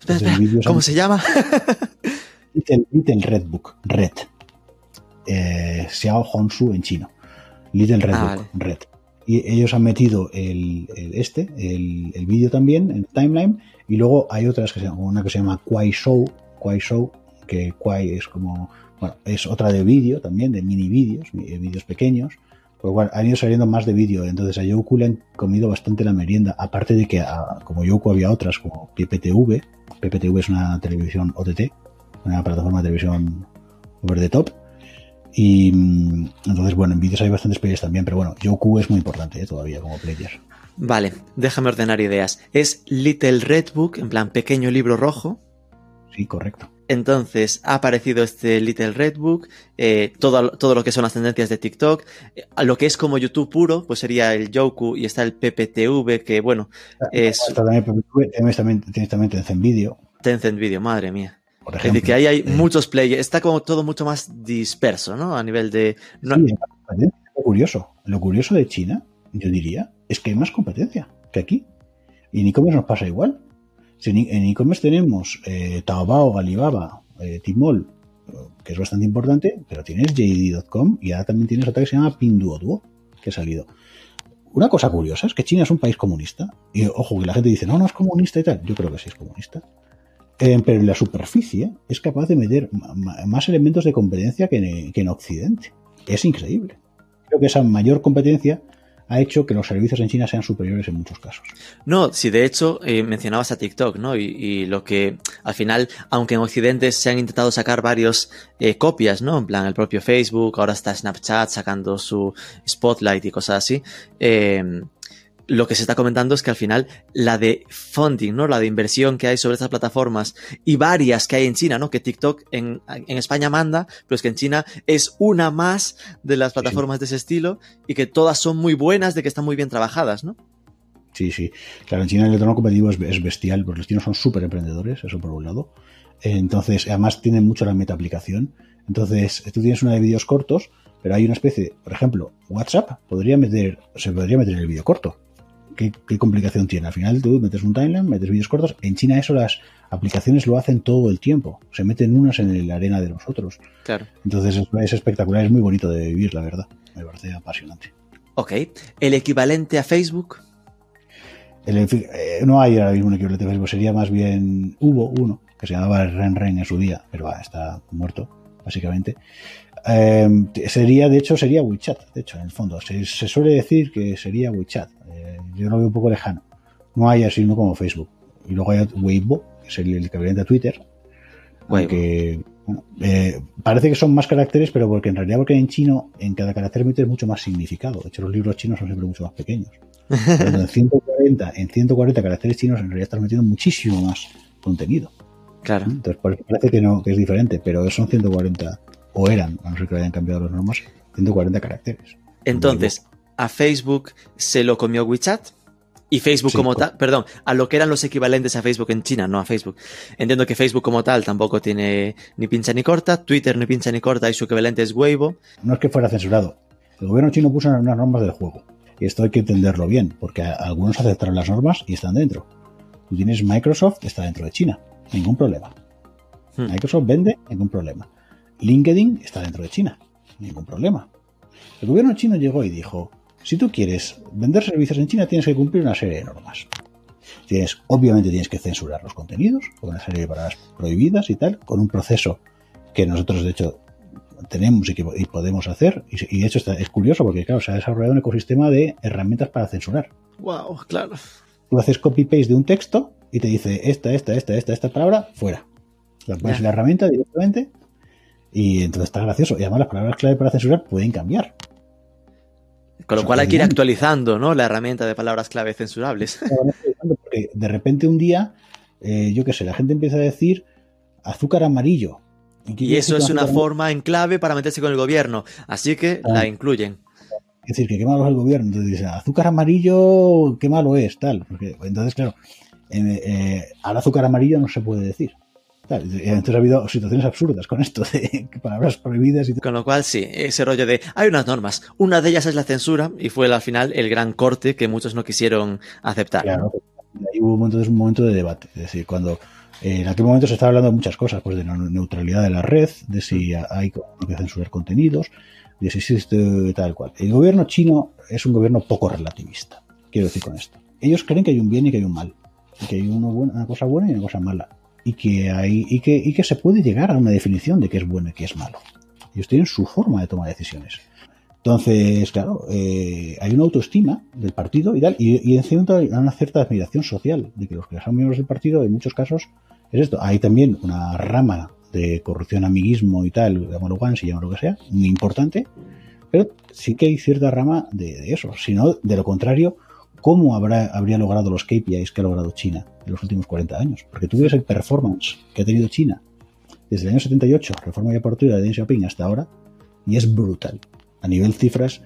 Espera, espera, ¿Cómo han- se llama? [LAUGHS] Little, Little Red Book, Red. Eh, Xiao Honshu en chino. Little Red Ah, Book, Red. Y ellos han metido el, el este, el, el vídeo también en el timeline. Y luego hay otras que se llama, una que se llama Kwai Show, Kwai Show, que Kwai es como, bueno, es otra de vídeo también, de mini vídeos, mi- vídeos pequeños. Pues bueno, han ido saliendo más de vídeo. Entonces a Youku le han comido bastante la merienda. Aparte de que a- como Youku había otras como PPTV. PPTV es una televisión OTT, una plataforma de televisión over the top. Y mm, entonces, bueno, en vídeos hay bastantes players también, pero bueno, Yoku es muy importante ¿eh? todavía como player. Vale, déjame ordenar ideas. Es Little Red Book, en plan pequeño libro rojo. Sí, correcto. Entonces ha aparecido este Little Red Book, eh, todo, todo, lo que son las tendencias de TikTok, eh, lo que es como YouTube puro, pues sería el Yoku y está el PPTV, que bueno, es... también PPTV, tienes también, tienes también Tencent Video. Tencent Video, madre mía. Por ejemplo, es decir, que ahí hay eh, muchos players, está como todo mucho más disperso, ¿no? A nivel de... No... Sí, lo curioso, lo curioso de China, yo diría, es que hay más competencia que aquí. Y en e-commerce nos pasa igual. En e-commerce tenemos eh, Taobao, Alibaba, eh, Tmall, que es bastante importante, pero tienes JD.com y ahora también tienes otra que se llama Pinduoduo, que ha salido. Una cosa curiosa es que China es un país comunista. Y ojo, que la gente dice, no, no es comunista y tal. Yo creo que sí es comunista. Eh, pero en la superficie es capaz de meter más elementos de competencia que en, que en Occidente. Es increíble. Creo que esa mayor competencia ha hecho que los servicios en China sean superiores en muchos casos. No, si de hecho eh, mencionabas a TikTok, ¿no? Y, lo que al final, aunque en Occidente se han intentado sacar varios eh, copias, ¿no? En plan, el propio Facebook, ahora está Snapchat sacando su Spotlight y cosas así. Eh, lo que se está comentando es que al final la de funding, ¿no? La de inversión que hay sobre estas plataformas y varias que hay en China, ¿no? Que TikTok en, España manda, pero es que en China es una más de las plataformas de ese estilo y que todas son muy buenas, de que están muy bien trabajadas, ¿no? Sí, sí. Claro, en China el entorno competitivo es, es bestial, porque los chinos son súper emprendedores, eso por un lado. Entonces, además tienen mucho la meta aplicación. Entonces, tú tienes una de vídeos cortos, pero hay una especie, por ejemplo, WhatsApp podría meter, se podría meter el vídeo corto ¿qué, complicación tiene? Al final tú metes un timeline, metes vídeos cortos. En China eso las aplicaciones lo hacen todo el tiempo. Se meten unas en la arena de los otros. Claro. Entonces es, espectacular, es muy bonito de vivir, la verdad. Me parece apasionante. Ok. ¿El equivalente a Facebook? Eh, no hay ahora mismo un equivalente a Facebook, sería más bien, hubo uno que se llamaba Ren Ren en su día, pero está muerto, básicamente. Em, sería, de hecho, sería WeChat, de hecho, en el fondo. Se, suele decir que sería WeChat. Yo lo veo un poco lejano. No hay así uno como Facebook. Y luego hay Weibo, que es el, el equivalente a Twitter. Aunque, eh, parece que son más caracteres, pero porque en realidad, porque en chino, en cada carácter metes mucho más significado. De hecho, los libros chinos son siempre mucho más pequeños. en [LAUGHS] 140, en 140 caracteres chinos, en realidad estás metiendo muchísimo más contenido. Claro. Entonces, parece que no, que es diferente, pero son 140 o eran, a no ser que hayan cambiado las normas, 140 caracteres. Entonces, a Facebook se lo comió WeChat. Y Facebook como tal, perdón, a lo que eran los equivalentes a Facebook en China, no a Facebook. Entiendo que Facebook como tal tampoco tiene ni pincha ni corta, Twitter ni pincha ni corta y su equivalente es Weibo. No es que fuera censurado. El gobierno chino puso unas normas del juego. Y esto hay que entenderlo bien, porque algunos aceptaron las normas y están dentro. Tú tienes Microsoft, está dentro de China. Ningún problema. Hmm. Microsoft vende, ningún problema. LinkedIn está dentro de China, ningún problema. El gobierno chino llegó y dijo, si tú quieres vender servicios en China tienes que cumplir una serie de normas. Tienes, obviamente tienes que censurar los contenidos, con una serie de palabras prohibidas y tal, con un proceso que nosotros de hecho tenemos y, que, podemos hacer. Y, de hecho es curioso porque claro, se ha desarrollado un ecosistema de herramientas para censurar. Wow, claro. Tú haces copy-paste de un texto y te dice esta, esta, esta, esta, esta palabra, fuera. La pones en la herramienta directamente y entonces está gracioso. Y además las palabras clave para censurar pueden cambiar. Con lo cual hay que ir actualizando, ¿no? La herramienta de palabras clave censurables. [LAUGHS] Porque de repente un día, eh, yo qué sé, la gente empieza a decir azúcar amarillo. Y, eso es una forma en clave para meterse con el gobierno. Así que la incluyen. Es decir, que qué malo es el gobierno. Entonces dice, azúcar amarillo, qué malo es, tal. Porque, entonces, claro, eh, eh, al azúcar amarillo no se puede decir. Entonces ha habido situaciones absurdas con esto de palabras prohibidas y Con lo cual, sí, ese rollo de hay unas normas. Una de ellas es la censura y fue al final el gran corte que muchos no quisieron aceptar. Claro, ahí hubo un momento, un momento de debate. Es decir, cuando eh, en aquel momento se estaba hablando de muchas cosas, pues de la neutralidad de la red, de si hay que censurar contenidos, de si existe tal cual. El gobierno chino es un gobierno poco relativista. Quiero decir con esto. Ellos creen que hay un bien y que hay un mal. Y que hay una cosa buena y una cosa mala y que, hay, y que, y que se puede llegar a una definición de qué es bueno y qué es malo. Ellos tienen su forma de tomar decisiones. Entonces, claro, eh, hay una autoestima del partido y tal, y, y en cierto hay una cierta admiración social de que los que son miembros del partido, en muchos casos, es esto. Hay también una rama de corrupción, amiguismo y tal, llámalo si llámalo lo que sea, muy importante, pero sí que hay cierta rama de, eso. Si no, de lo contrario, ¿cómo habrá, habría logrado los KPIs que ha logrado China en los últimos 40 años? Porque tú ves el performance que ha tenido China desde el año 78, reforma y apertura de Deng Xiaoping hasta ahora, y es brutal. A nivel cifras,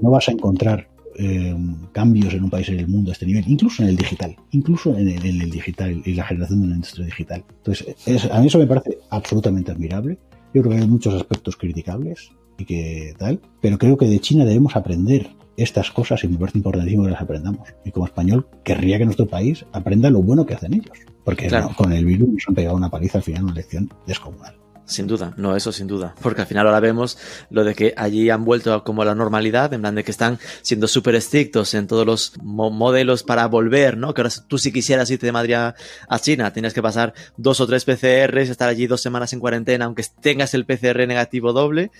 no vas a encontrar eh, cambios en un país en el mundo a este nivel, incluso en el digital, incluso en el, digital y la generación de una industria digital. Entonces, a mí eso me parece absolutamente admirable. Yo creo que hay muchos aspectos criticables y que tal, pero creo que de China debemos aprender estas cosas y me parece importantísimo que las aprendamos. Y como español, querría que nuestro país aprenda lo bueno que hacen ellos, porque con el virus nos han pegado una paliza al final, una lección descomunal. Sin duda, no, eso sin duda. Porque al final ahora vemos lo de que allí han vuelto como a la normalidad, en plan de que están siendo súper estrictos en todos los modelos para volver, ¿no? Que ahora tú si quisieras irte de Madrid a, China, tienes que pasar dos o tres PCRs, estar allí dos semanas en cuarentena, aunque tengas el PCR negativo doble.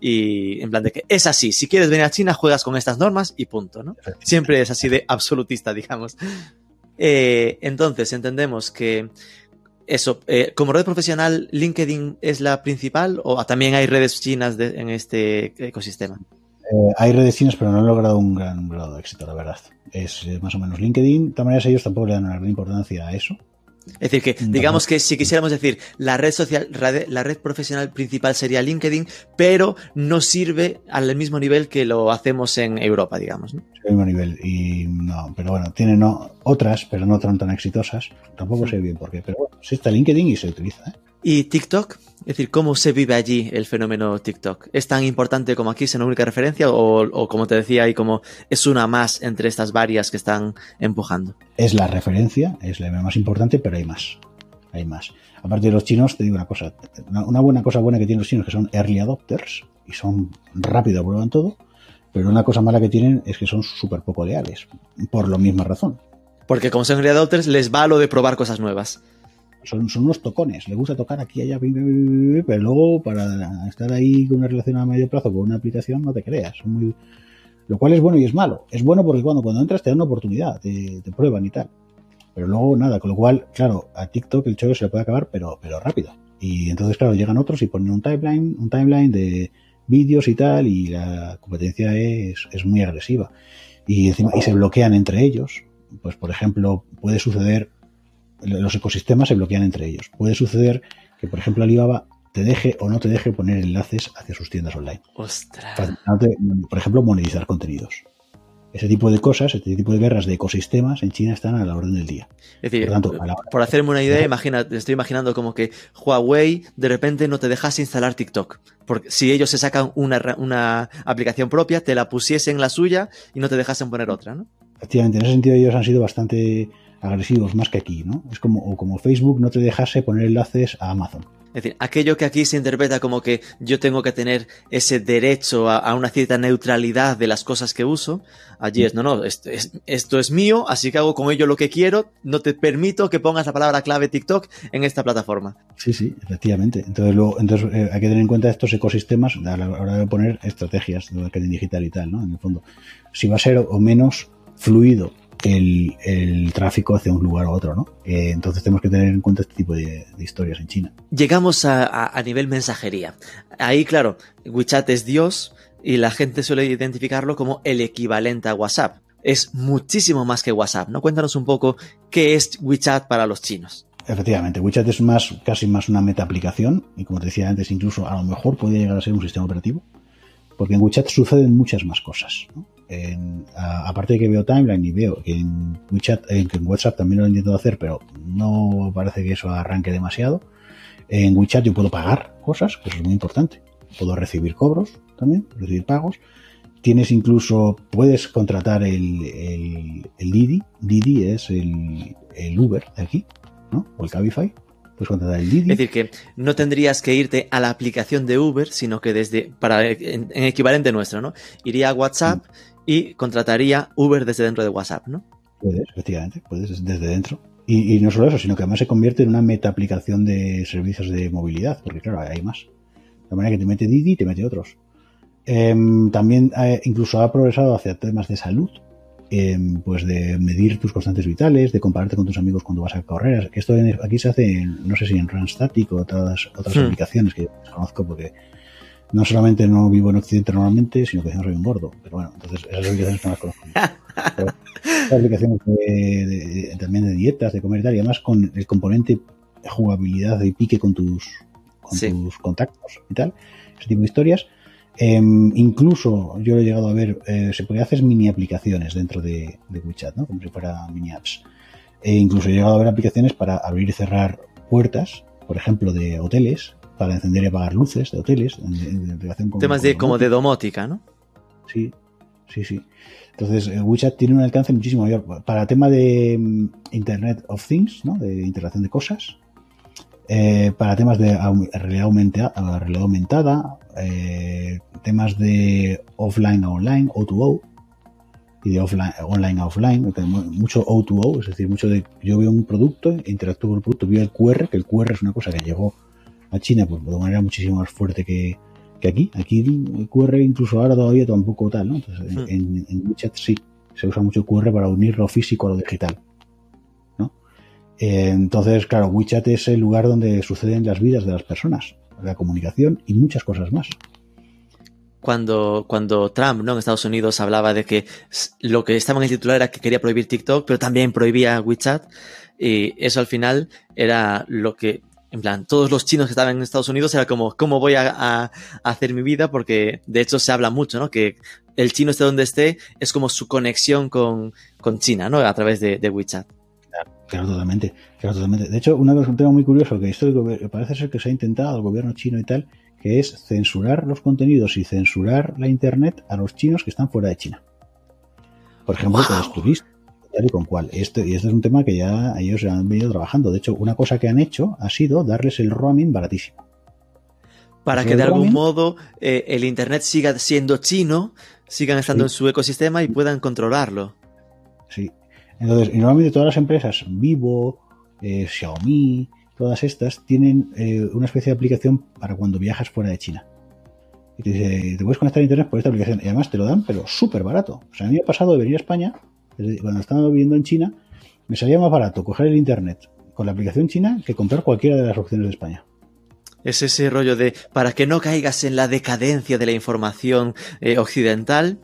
Y en plan de que es así, si quieres venir a China, juegas con estas normas y punto, ¿no? Siempre es así de absolutista, digamos. Eh, entonces, entendemos que eso, eh, como red profesional, LinkedIn es la principal o también hay redes chinas en este ecosistema? Eh, hay redes chinas, pero no han logrado un gran grado de éxito, la verdad. Es eh, más o menos LinkedIn. De todas maneras, ellos tampoco le dan una gran importancia a eso. Es decir, que digamos que si quisiéramos decir la red social, la red profesional principal sería LinkedIn, pero no sirve al mismo nivel que lo hacemos en Europa, digamos. ¿no? Al mismo nivel. Y no, pero bueno, tiene no, otras, pero no tan tan exitosas. Tampoco sé bien por qué, pero bueno, sí está LinkedIn y se utiliza. ¿eh? ¿Y TikTok? Es decir, ¿cómo se vive allí el fenómeno TikTok? ¿Es tan importante como aquí, es una única referencia? O, como te decía ahí, como es una más entre estas varias que están empujando? Es la referencia, es la más importante, pero hay más. Hay más. Aparte de los chinos, te digo una cosa. Una, buena cosa buena que tienen los chinos que son early adopters y son rápido, prueban todo. Pero una cosa mala que tienen es que son súper poco leales. Por la misma razón. Porque como son early adopters, les va lo de probar cosas nuevas son, unos tocones, le gusta tocar aquí, allá, pero luego para estar ahí con una relación a medio plazo con una aplicación, no te creas. Son muy... Lo cual es bueno y es malo. Es bueno porque cuando, cuando entras te dan una oportunidad, te, prueban y tal. Pero luego nada, con lo cual, claro, a TikTok el chollo se le puede acabar, pero, pero rápido. Y entonces, claro, llegan otros y ponen un timeline, un timeline de vídeos y tal, y la competencia es, es muy agresiva. Y encima, y se bloquean entre ellos. Pues, por ejemplo, puede suceder los ecosistemas se bloquean entre ellos. Puede suceder que, por ejemplo, Alibaba te deje o no te deje poner enlaces hacia sus tiendas online. Ostras. por ejemplo, monetizar contenidos. Ese tipo de cosas, ese tipo de guerras de ecosistemas en China están a la orden del día. Es decir, por, hacerme una idea, imagina, estoy imaginando como que Huawei de repente no te dejase instalar TikTok. Porque si ellos se sacan una, una aplicación propia, te la pusiesen la suya y no te dejasen poner otra, ¿no? Efectivamente, en ese sentido ellos han sido bastante agresivos más que aquí, ¿no? Es como, o como Facebook no te dejase poner enlaces a Amazon. Es decir, aquello que aquí se interpreta como que yo tengo que tener ese derecho a, una cierta neutralidad de las cosas que uso, allí es, no, no, esto es, mío, así que hago con ello lo que quiero, no te permito que pongas la palabra clave TikTok en esta plataforma. Sí, sí, efectivamente. Entonces, luego, entonces eh, hay que tener en cuenta estos ecosistemas a la hora de poner estrategias de marketing digital y tal, ¿no? En el fondo, si va a ser o menos fluido el, tráfico hacia un lugar u otro, ¿no? Eh, entonces tenemos que tener en cuenta este tipo de, historias en China. Llegamos a, nivel mensajería. Ahí, claro, WeChat es Dios y la gente suele identificarlo como el equivalente a WhatsApp. Es muchísimo más que WhatsApp, ¿no? Cuéntanos un poco qué es WeChat para los chinos. Efectivamente, WeChat es más, casi más una meta aplicación y como te decía antes, incluso a lo mejor puede llegar a ser un sistema operativo, porque en WeChat suceden muchas más cosas. ¿no? Aparte de que veo timeline y veo que en WeChat, en, WhatsApp también lo he intentado hacer, pero no parece que eso arranque demasiado. En WeChat yo puedo pagar cosas, que eso es muy importante. Puedo recibir cobros también, recibir pagos. Tienes incluso, puedes contratar el, el, Didi. Didi es el, el Uber de aquí, ¿no? O el Cabify. Puedes contratar el Didi. Es decir, que no tendrías que irte a la aplicación de Uber, sino que desde, para, en, equivalente nuestro, ¿no? Iría a WhatsApp, y contrataría Uber desde dentro de WhatsApp, ¿no? Puedes, efectivamente, puedes desde dentro. Y, no solo eso, sino que además se convierte en una meta aplicación de servicios de movilidad, porque claro, hay más. De manera que te mete Didi y te mete otros. Em, también eh, incluso ha progresado hacia temas de salud. em, pues de medir tus constantes vitales, de compararte con tus amigos cuando vas a correr. Que esto aquí se hace, en, no sé si en Runstatic o otras, otras aplicaciones que yo desconozco porque no solamente no vivo en Occidente normalmente, sino que soy un gordo. Pero bueno, entonces esas aplicaciones no las conozco. [LAUGHS] aplicaciones también de dietas, de comer y tal, y además con el componente de jugabilidad y pique con tus, con tus contactos y tal, ese tipo de historias. Em, incluso yo he llegado a ver, eh, se puede hacer mini aplicaciones dentro de, WeChat, ¿no? como si fuera mini apps. E incluso he llegado a ver aplicaciones para abrir y cerrar puertas, por ejemplo, de hoteles, para encender y apagar luces de hoteles. En, con, Temas de, como de domótica, ¿no? Sí, sí, sí. Entonces, eh, WeChat tiene un alcance muchísimo mayor. Para tema de mm, Internet of Things, ¿no? De interacción de cosas, eh, para temas de realidad, aumentada, eh, temas de offline a online, O2O, y de offline, online a offline, mucho O2O, es decir, mucho de yo veo un producto, interactúo con el producto, veo el QR, que el QR es una cosa que llegó a China pues, de manera muchísimo más fuerte que, aquí. Aquí el QR incluso ahora todavía tampoco tal, ¿no? Entonces, hmm. en, en WeChat sí, se usa mucho el QR para unir lo físico a lo digital. Eh, entonces, claro, WeChat es el lugar donde suceden las vidas de las personas, la comunicación y muchas cosas más. Cuando, cuando Trump ¿no? en Estados Unidos hablaba de que lo que estaba en el titular era que quería prohibir TikTok, pero también prohibía WeChat, y eso al final era lo que, en plan, todos los chinos que estaban en Estados Unidos era como, ¿cómo voy a, hacer mi vida? Porque de hecho se habla mucho, ¿no? Que el chino esté donde esté es como su conexión con, China, ¿no? A través de WeChat. Claro, totalmente, claro, totalmente. De hecho, una cosa, un tema muy curioso que esto parece ser que se ha intentado el gobierno chino y tal, que es censurar los contenidos y censurar la internet a los chinos que están fuera de China. Por ejemplo, con los turistas, y con cual. Esto, y este es un tema que ya ellos han venido trabajando. De hecho, una cosa que han hecho ha sido darles el roaming baratísimo. Para que de algún modo eh, el internet siga siendo chino, sigan estando en su ecosistema y puedan controlarlo. Sí, entonces, normalmente todas las empresas, Vivo, eh, Xiaomi, todas estas, tienen eh, una especie de aplicación para cuando viajas fuera de China. Y te dice, te puedes conectar a internet por esta aplicación. Y además te lo dan, pero súper barato. O sea, a mí me ha pasado de venir a España, cuando estaba viviendo en China, me salía más barato coger el internet con la aplicación china que comprar cualquiera de las opciones de España. Es ese rollo de, para que no caigas en la decadencia de la información eh, occidental,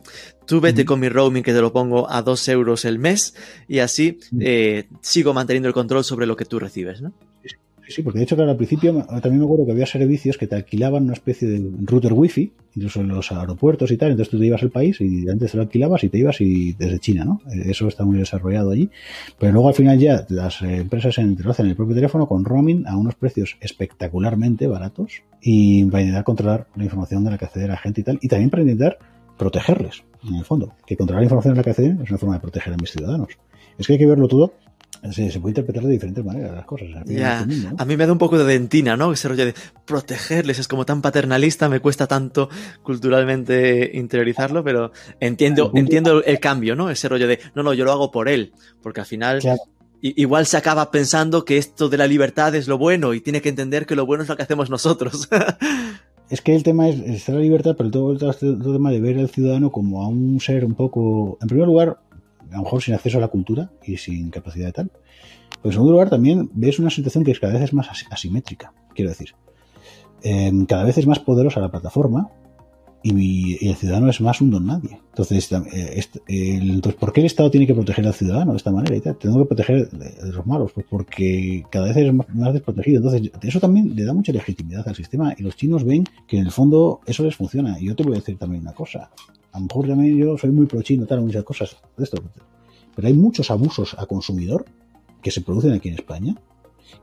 Tú vete con mi roaming que te lo pongo a dos euros el mes y así eh, sigo manteniendo el control sobre lo que tú recibes, ¿no? Sí, porque de hecho, claro, al principio también me acuerdo que había servicios que te alquilaban una especie de router wifi, incluso en los aeropuertos y tal, entonces tú te ibas al país y antes te lo alquilabas y te ibas y desde China, ¿no? Eh, eso está muy desarrollado allí. Pero luego al final ya las empresas te lo hacen en el propio teléfono con roaming a unos precios espectacularmente baratos y para intentar controlar la información de la que accede la gente y tal, y también para intentar protegerles, en el fondo. Que controlar la información en la que acceden es una forma de proteger a mis ciudadanos. Es que hay que verlo todo se, se, puede interpretar de diferentes maneras las cosas. A mí me da un poco de dentina, ¿no? Ese rollo de protegerles es como tan paternalista, me cuesta tanto culturalmente interiorizarlo, pero entiendo, entiendo el cambio, ¿no? Ese rollo de, no, no, yo lo hago por él, porque al final igual se acaba pensando que esto de la libertad es lo bueno y tiene que entender que lo bueno es lo que hacemos nosotros. [LAUGHS] Es que el tema es, estar la libertad, pero todo el, tema de ver al ciudadano como a un ser un poco, en primer lugar, a lo mejor sin acceso a la cultura y sin capacidad de tal. Pero en segundo lugar, también ves una situación que cada vez es más asimétrica, quiero decir. Em, cada vez es más poderosa la plataforma y, el ciudadano es más un don nadie. Entonces, eh, entonces, ¿por qué el Estado tiene que proteger al ciudadano de esta manera? Y Tengo que proteger de los malos, pues porque cada vez es más, desprotegido. Entonces, eso también le da mucha legitimidad al sistema y los chinos ven que en el fondo eso les funciona. Y yo te voy a decir también una cosa. A lo mejor también yo soy muy pro chino, tal, muchas cosas de esto. Pero hay muchos abusos a consumidor que se producen aquí en España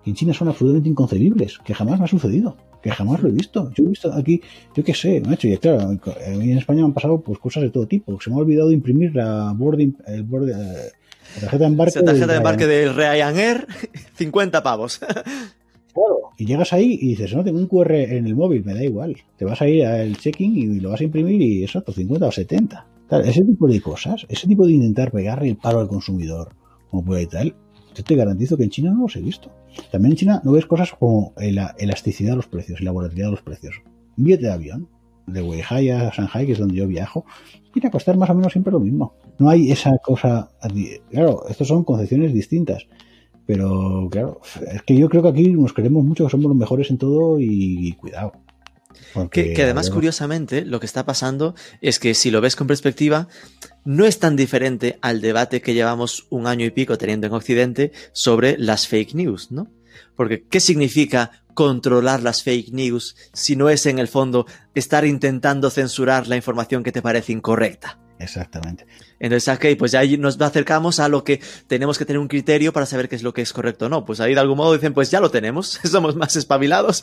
que en China son absolutamente inconcebibles, que jamás me ha sucedido que jamás lo he visto. Yo he visto aquí, yo qué sé, macho, y claro, mí en España me han pasado pues cosas de todo tipo. Se me ha olvidado imprimir la boarding, el eh, la tarjeta de embarque. La tarjeta de embarque del Ryanair, [LAUGHS] 50 pavos. Claro, y llegas ahí y dices, no, tengo un QR en el móvil, me da igual. Te vas a ir al check-in y lo vas a imprimir y eso, 50 o 70. ese tipo de cosas, ese tipo de intentar pegarle el paro al consumidor, como puede y tal, yo te garantizo que en China no los he visto. También en China no ves cosas como la elasticidad de los precios y la volatilidad de los precios. Un billete de avión, de Weihai a Shanghai, que es donde yo viajo, viene a costar más o menos siempre lo mismo. No hay esa cosa. Claro, estas son concepciones distintas. Pero claro, es que yo creo que aquí nos creemos mucho que somos los mejores en todo y, cuidado. Que, además, curiosamente, lo que está pasando es que si lo ves con perspectiva, no es tan diferente al debate que llevamos un año y pico teniendo en Occidente sobre las fake news, ¿no? Porque, ¿qué significa controlar las fake news si no es en el fondo estar intentando censurar la información que te parece incorrecta? Exactamente. Entonces, ok, pues ya nos acercamos a lo que tenemos que tener un criterio para saber qué es lo que es correcto o no. Pues ahí de algún modo dicen, pues ya lo tenemos, [LAUGHS] somos más espabilados,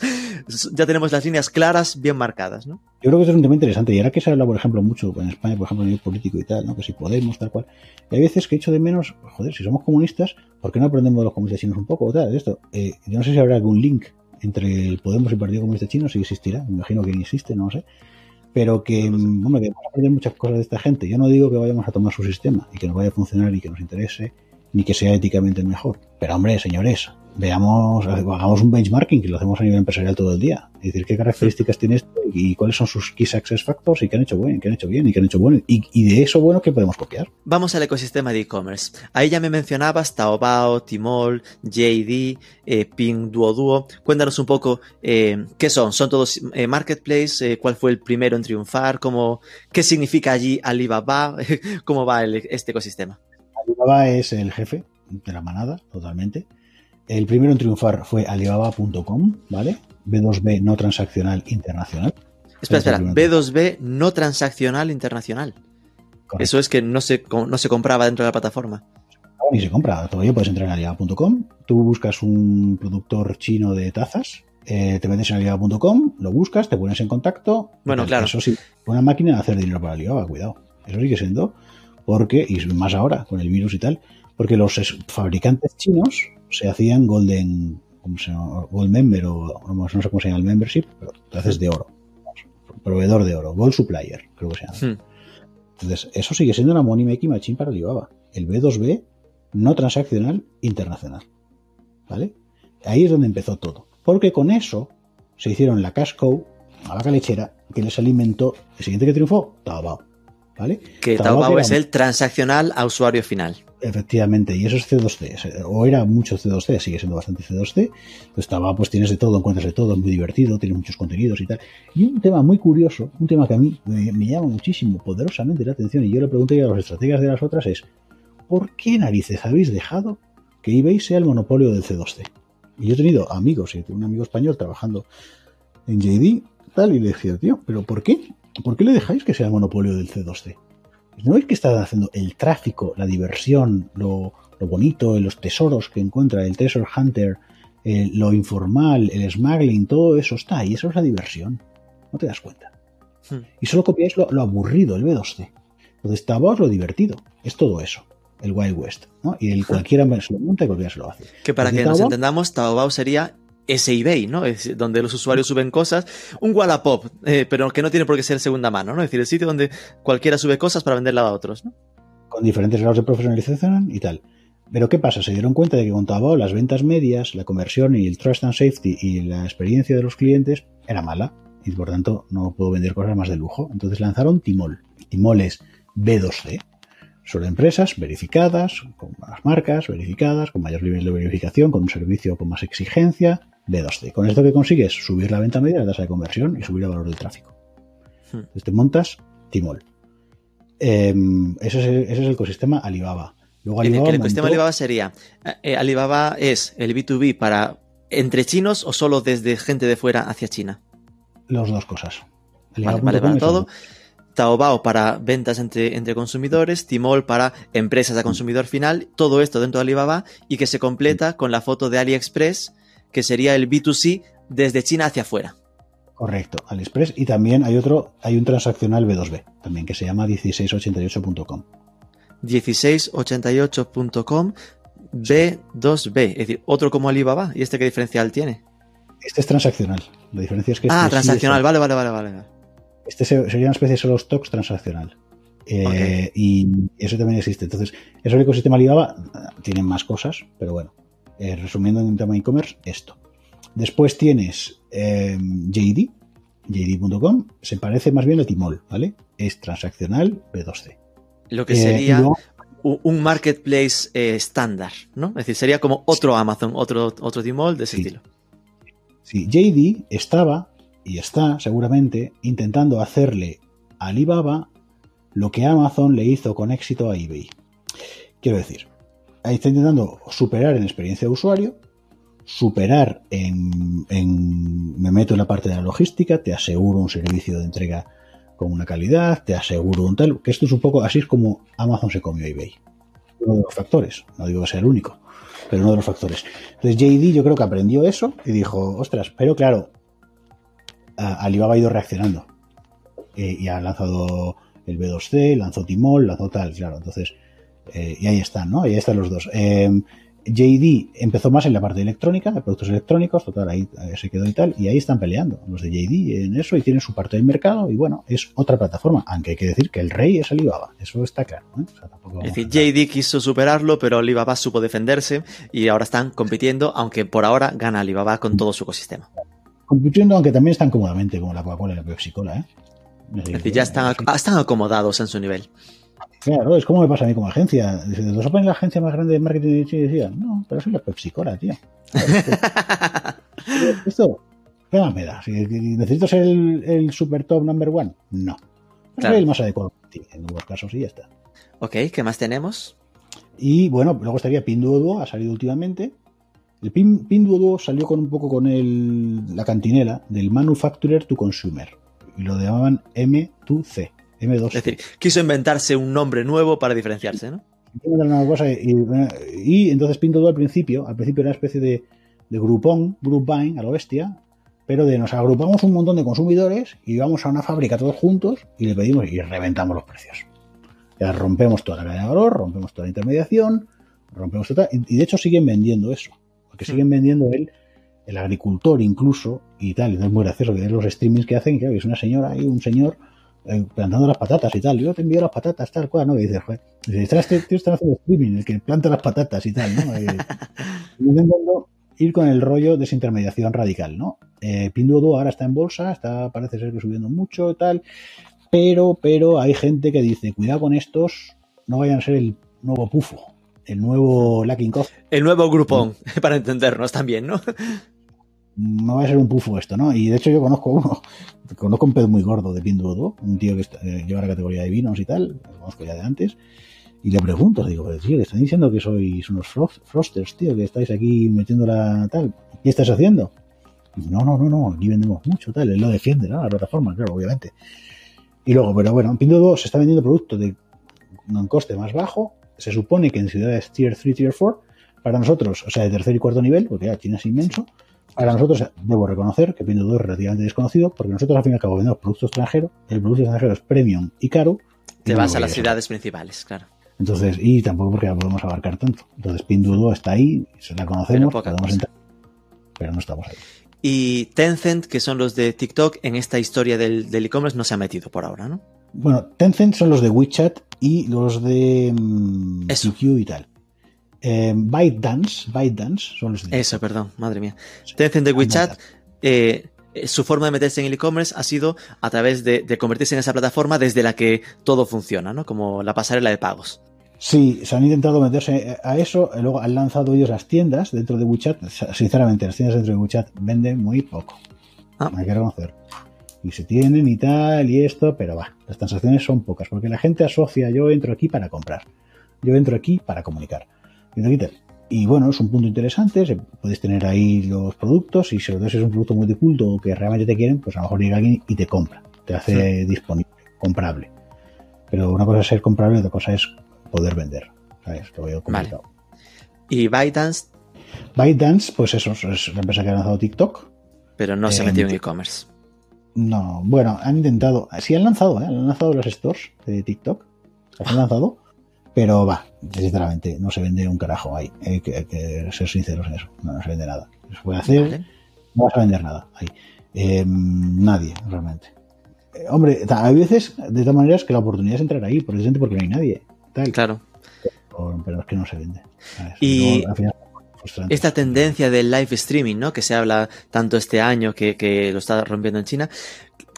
ya tenemos las líneas claras, bien marcadas, ¿no? Yo creo que es un tema interesante. Y ahora que se habla, por ejemplo, mucho en España, por ejemplo, a nivel político y tal, ¿no? Que si podemos, tal cual. hay veces que he hecho de menos, joder, si somos comunistas, ¿por qué no aprendemos de los comunistas chinos un poco o tal? Esto. Eh, yo no sé si habrá algún link entre el Podemos y el Partido Comunista Chino, si existirá, me imagino que existe, no lo sé pero que, hombre, que vamos a aprender muchas cosas de esta gente. Yo no digo que vayamos a tomar su sistema y que nos vaya a funcionar y que nos interese, ni que sea éticamente el mejor. Pero, hombre, señores, veamos, hagamos un benchmarking, que lo hacemos a nivel empresarial todo el día. Es decir, qué características tiene esto y cuáles son sus key success factors y qué han hecho bien, qué han hecho bien y qué han hecho bueno. Y, de eso bueno, ¿qué podemos copiar? Vamos al ecosistema de e-commerce. Ahí ya me mencionabas Taobao, Tmall, JD, eh, Ping Duo Duo. Cuéntanos un poco eh, qué son. ¿Son todos eh, marketplace? ¿Cuál fue el primero en triunfar? ¿Cómo, ¿Qué significa allí Alibaba? [LAUGHS] ¿Cómo va este ecosistema? Alibaba es el jefe de la manada, totalmente. El primero en triunfar fue Alibaba.com, ¿vale? B2B no transaccional internacional. Espera, espera, B2B no transaccional internacional. Eso es que no se, no se compraba dentro de la plataforma. ni se compra, todavía puedes entrar en alibaba.com, tú buscas un productor chino de tazas, eh, te metes en alibaba.com, lo buscas, te pones en contacto. Bueno, claro. Eso sí, una máquina de hacer dinero para Alibaba, cuidado. Eso sigue siendo, porque, y más ahora, con el virus y tal, porque los fabricantes chinos se hacían Golden, ¿cómo se llama? Gold Member o no, sé cómo se llama el membership, pero te haces de oro. Proveedor de oro, Gold Supplier, creo que se llama. Hmm. Entonces, eso sigue siendo una money making machine para Alibaba. El B2B no transaccional internacional. ¿Vale? Ahí es donde empezó todo. Porque con eso se hicieron la cash cow, a la calechera, que les alimentó. El siguiente que triunfó, Taobao. ¿Vale? Que Taobao, es el transaccional a usuario final. Efectivamente, y eso es C2C, o era mucho C2C, sigue siendo bastante C2C. estaba, pues tienes de todo, encuentras de todo, es muy divertido, tiene muchos contenidos y tal. Y un tema muy curioso, un tema que a mí me, llama muchísimo, poderosamente la atención, y yo le pregunté a los estrategas de las otras es, ¿por qué narices habéis dejado que eBay sea el monopolio del C2C? Y yo he tenido amigos, y tengo un amigo español trabajando en JD, tal, y le decía, tío, ¿pero por qué? ¿Por qué le dejáis que sea el monopolio del C2C? ¿No es que está haciendo el tráfico, la diversión, lo, bonito, los tesoros que encuentra el Treasure Hunter, eh, lo informal, el smuggling, todo eso está ahí, eso es la diversión. No te das cuenta. Hmm. Y solo copiáis lo, aburrido, el B2C. Entonces, Taobao es lo divertido, es todo eso, el Wild West. ¿no? Y el cualquiera se lo monta y cualquiera se lo hace. Que para que nos entendamos, Taobao sería ese eBay, ¿no? Es donde los usuarios suben cosas. Un Wallapop, eh, pero que no tiene por qué ser segunda mano, ¿no? Es decir, el sitio donde cualquiera sube cosas para venderla a otros, ¿no? Con diferentes grados de profesionalización y tal. Pero ¿qué pasa? Se dieron cuenta de que con Taobao las ventas medias, la conversión y el trust and safety y la experiencia de los clientes era mala. Y por tanto no puedo vender cosas más de lujo. Entonces lanzaron Timol. Timol es B2C. Son empresas verificadas, con más marcas, verificadas, con mayor nivel de verificación, con un servicio con más exigencia, B2C. Con esto que consigues subir la venta media, la tasa de conversión y subir el valor del tráfico. Hmm. Entonces te montas Timol. Em, ese, es el, ecosistema Alibaba. Luego el, ecosistema Alibaba sería, eh, Alibaba es el B2B para entre chinos o solo desde gente de fuera hacia China. Las dos cosas. vale, para todo. Taobao para ventas entre, entre consumidores, Timol para empresas de consumidor final, todo esto dentro de Alibaba y que se completa con la foto de AliExpress que sería el B2C desde China hacia afuera. Correcto, AliExpress. Y también hay otro, hay un transaccional B2B, también que se llama 1688.com. 1688.com B2B, es decir, otro como Alibaba. ¿Y este qué diferencial tiene? Este es transaccional. La diferencia es que. Ah, este transaccional, vale, vale, vale, vale. Este sería una especie de solo stocks transaccional. Eh, y eso también existe. Entonces, eso el ecosistema Alibaba tiene más cosas, pero bueno, eh, resumiendo en un tema e-commerce, esto. Después tienes eh, JD. JD.com se parece más bien a Timol, ¿vale? Es transaccional B2C. Lo que Eh, sería luego- un marketplace estándar, ¿no? Es decir, sería como otro Amazon, otro, otro Tmall de ese Sí. estilo. Sí, JD estaba y está seguramente intentando hacerle a Alibaba lo que Amazon le hizo con éxito a eBay. Quiero decir, ahí está intentando superar en experiencia de usuario, superar en, me meto en la parte de la logística, te aseguro un servicio de entrega con una calidad, te aseguro un tal, que esto es un poco así es como Amazon se comió eBay. Uno de los factores, no digo que sea el único, pero uno de los factores. Entonces JD yo creo que aprendió eso y dijo, ostras, pero claro, Alibaba ha ido reaccionando Eh, y ha lanzado el B2C, lanzó Timol, lanzó tal, claro, entonces, eh, y ahí están, ¿no? Ahí están los dos. Eh, JD empezó más en la parte de electrónica, de productos electrónicos, total, ahí eh, se quedó y tal, y ahí están peleando los de JD en eso y tienen su parte del mercado y bueno, es otra plataforma, aunque hay que decir que el rey es Alibaba, eso está claro, ¿eh? O sea, tampoco Es decir, JD quiso superarlo, pero Alibaba supo defenderse y ahora están compitiendo, aunque por ahora gana Alibaba con todo su ecosistema. compitiendo, aunque también están cómodamente, como la Coca-Cola y la Pepsi-Cola, ¿eh? Es decir, ya están, ac- están acomodados en su nivel. Claro, es como me pasa a mí como agencia. Dice, ¿te vas a poner la agencia más grande de marketing? Y decía, no, pero soy la Pepsi-Cola, tío. [LAUGHS] Esto, ¿qué más me da? Si necesito ser el, el super top number one, no. Claro. soy el más adecuado ti, en algunos casos y ya está. ok, ¿qué más tenemos? Y bueno, luego estaría Pinduoduo, ha salido últimamente. El Pin, Pinduoduo salió con un poco con el, la cantinela del Manufacturer to Consumer. Y lo llamaban M2C. M2C. Es decir, quiso inventarse un nombre nuevo para diferenciarse, ¿no? Una cosa y, y entonces Pinduoduo al principio, al principio era una especie de, de grupón, group buying a lo bestia, pero de nos agrupamos un montón de consumidores y vamos a una fábrica todos juntos y le pedimos y reventamos los precios. Ya rompemos toda la cadena de valor, rompemos toda la intermediación, rompemos toda, y de hecho siguen vendiendo eso, porque siguen vendiendo el, el agricultor incluso y tal, y no es muy gracioso que los streamings que hacen, que es una señora y un señor plantando las patatas y tal, yo te envío las patatas, tal cual, ¿no? Y dices, joder, dice, "Está este tío está haciendo streaming, el que planta las patatas y tal, ¿no? [LAUGHS] Eh, intentando ir con el rollo de desintermediación radical, ¿no? Eh, Pinduoduo ahora está en bolsa, está, parece ser que subiendo mucho y tal, pero, pero hay gente que dice, cuidado con estos, no vayan a ser el nuevo pufo, el nuevo Lacking Coffee. El nuevo grupón, [LAUGHS] para entendernos también, ¿no? No va a ser un pufo esto, ¿no? Y de hecho yo conozco uno, [LAUGHS] conozco un pez muy gordo de Pinduoduo, un tío que eh, lleva la categoría de vinos y tal, lo conozco ya de antes, y le pregunto, digo, pero tío, que están diciendo que sois unos frost- frosters, tío, que estáis aquí metiendo la tal, ¿qué estás haciendo? Y no, no, no, no, aquí vendemos mucho, tal, él lo defiende, ¿no? La plataforma, claro, obviamente. Y luego, pero bueno, en Pinduoduo se está vendiendo productos de un coste más bajo, se supone que en ciudades tier 3, tier 4, para nosotros, o sea, de tercer y cuarto nivel, porque ya China es inmenso, para nosotros debo reconocer que Pinduoduo es relativamente desconocido, porque nosotros al fin y al cabo vendemos producto extranjero, el producto extranjero es premium y caro. y Te no vas a las ciudades principales, claro. Entonces, y tampoco porque la podemos abarcar tanto. Entonces, Pinduoduo está ahí, se la Pero conocemos, poca podemos entrar, pero no estamos ahí. Y Tencent, que son los de TikTok, en esta historia del e-commerce no se ha metido por ahora, ¿no? Bueno, Tencent son los de WeChat y los de mm, Eso. QQ y tal. Eh, ByteDance, ByteDance son los de Eso, perdón, madre mía. Tencent de WeChat, eh, eh, su forma de meterse en el e-commerce ha sido a través de, de convertirse en esa plataforma desde la que todo funciona, ¿no? Como la pasarela de pagos. Sí, se han intentado meterse a eso, y luego han lanzado ellos las tiendas dentro de WeChat. Sinceramente, las tiendas dentro de WeChat venden muy poco. Ah. Hay que reconocer. Y se tienen y tal, y esto, pero va, las transacciones son pocas, porque la gente asocia, yo entro aquí para comprar, yo entro aquí para comunicar. Y bueno, es un punto interesante, puedes tener ahí los productos, y sobre todo si es un producto muy de culto o que realmente te quieren, pues a lo mejor llega alguien y te compra, te hace disponible, comprable. Pero una cosa es ser comprable otra cosa es poder vender. ¿sabes? Lo veo complicado. Y ByteDance, ByteDance, pues eso, es la empresa que ha lanzado TikTok. pero no se ha Eh, metido en e-commerce. No, bueno, han intentado, sí han lanzado, ¿eh? han lanzado los stores de TikTok, las han lanzado, pero va, sinceramente, no se vende un carajo ahí, hay que, hay que ser sinceros en eso, no, no se vende nada. Se puede hacer, Vale. no vas a vender nada ahí. Eh, nadie, realmente. Eh, hombre, hay veces, de todas maneras, que la oportunidad es entrar ahí, precisamente porque no hay nadie. Tal, Claro. pero, pero es que no se vende. ¿sabes? Y- Luego, al final, frustrante. esta tendencia del live streaming, ¿no? Que se habla tanto este año que, que lo está rompiendo en China.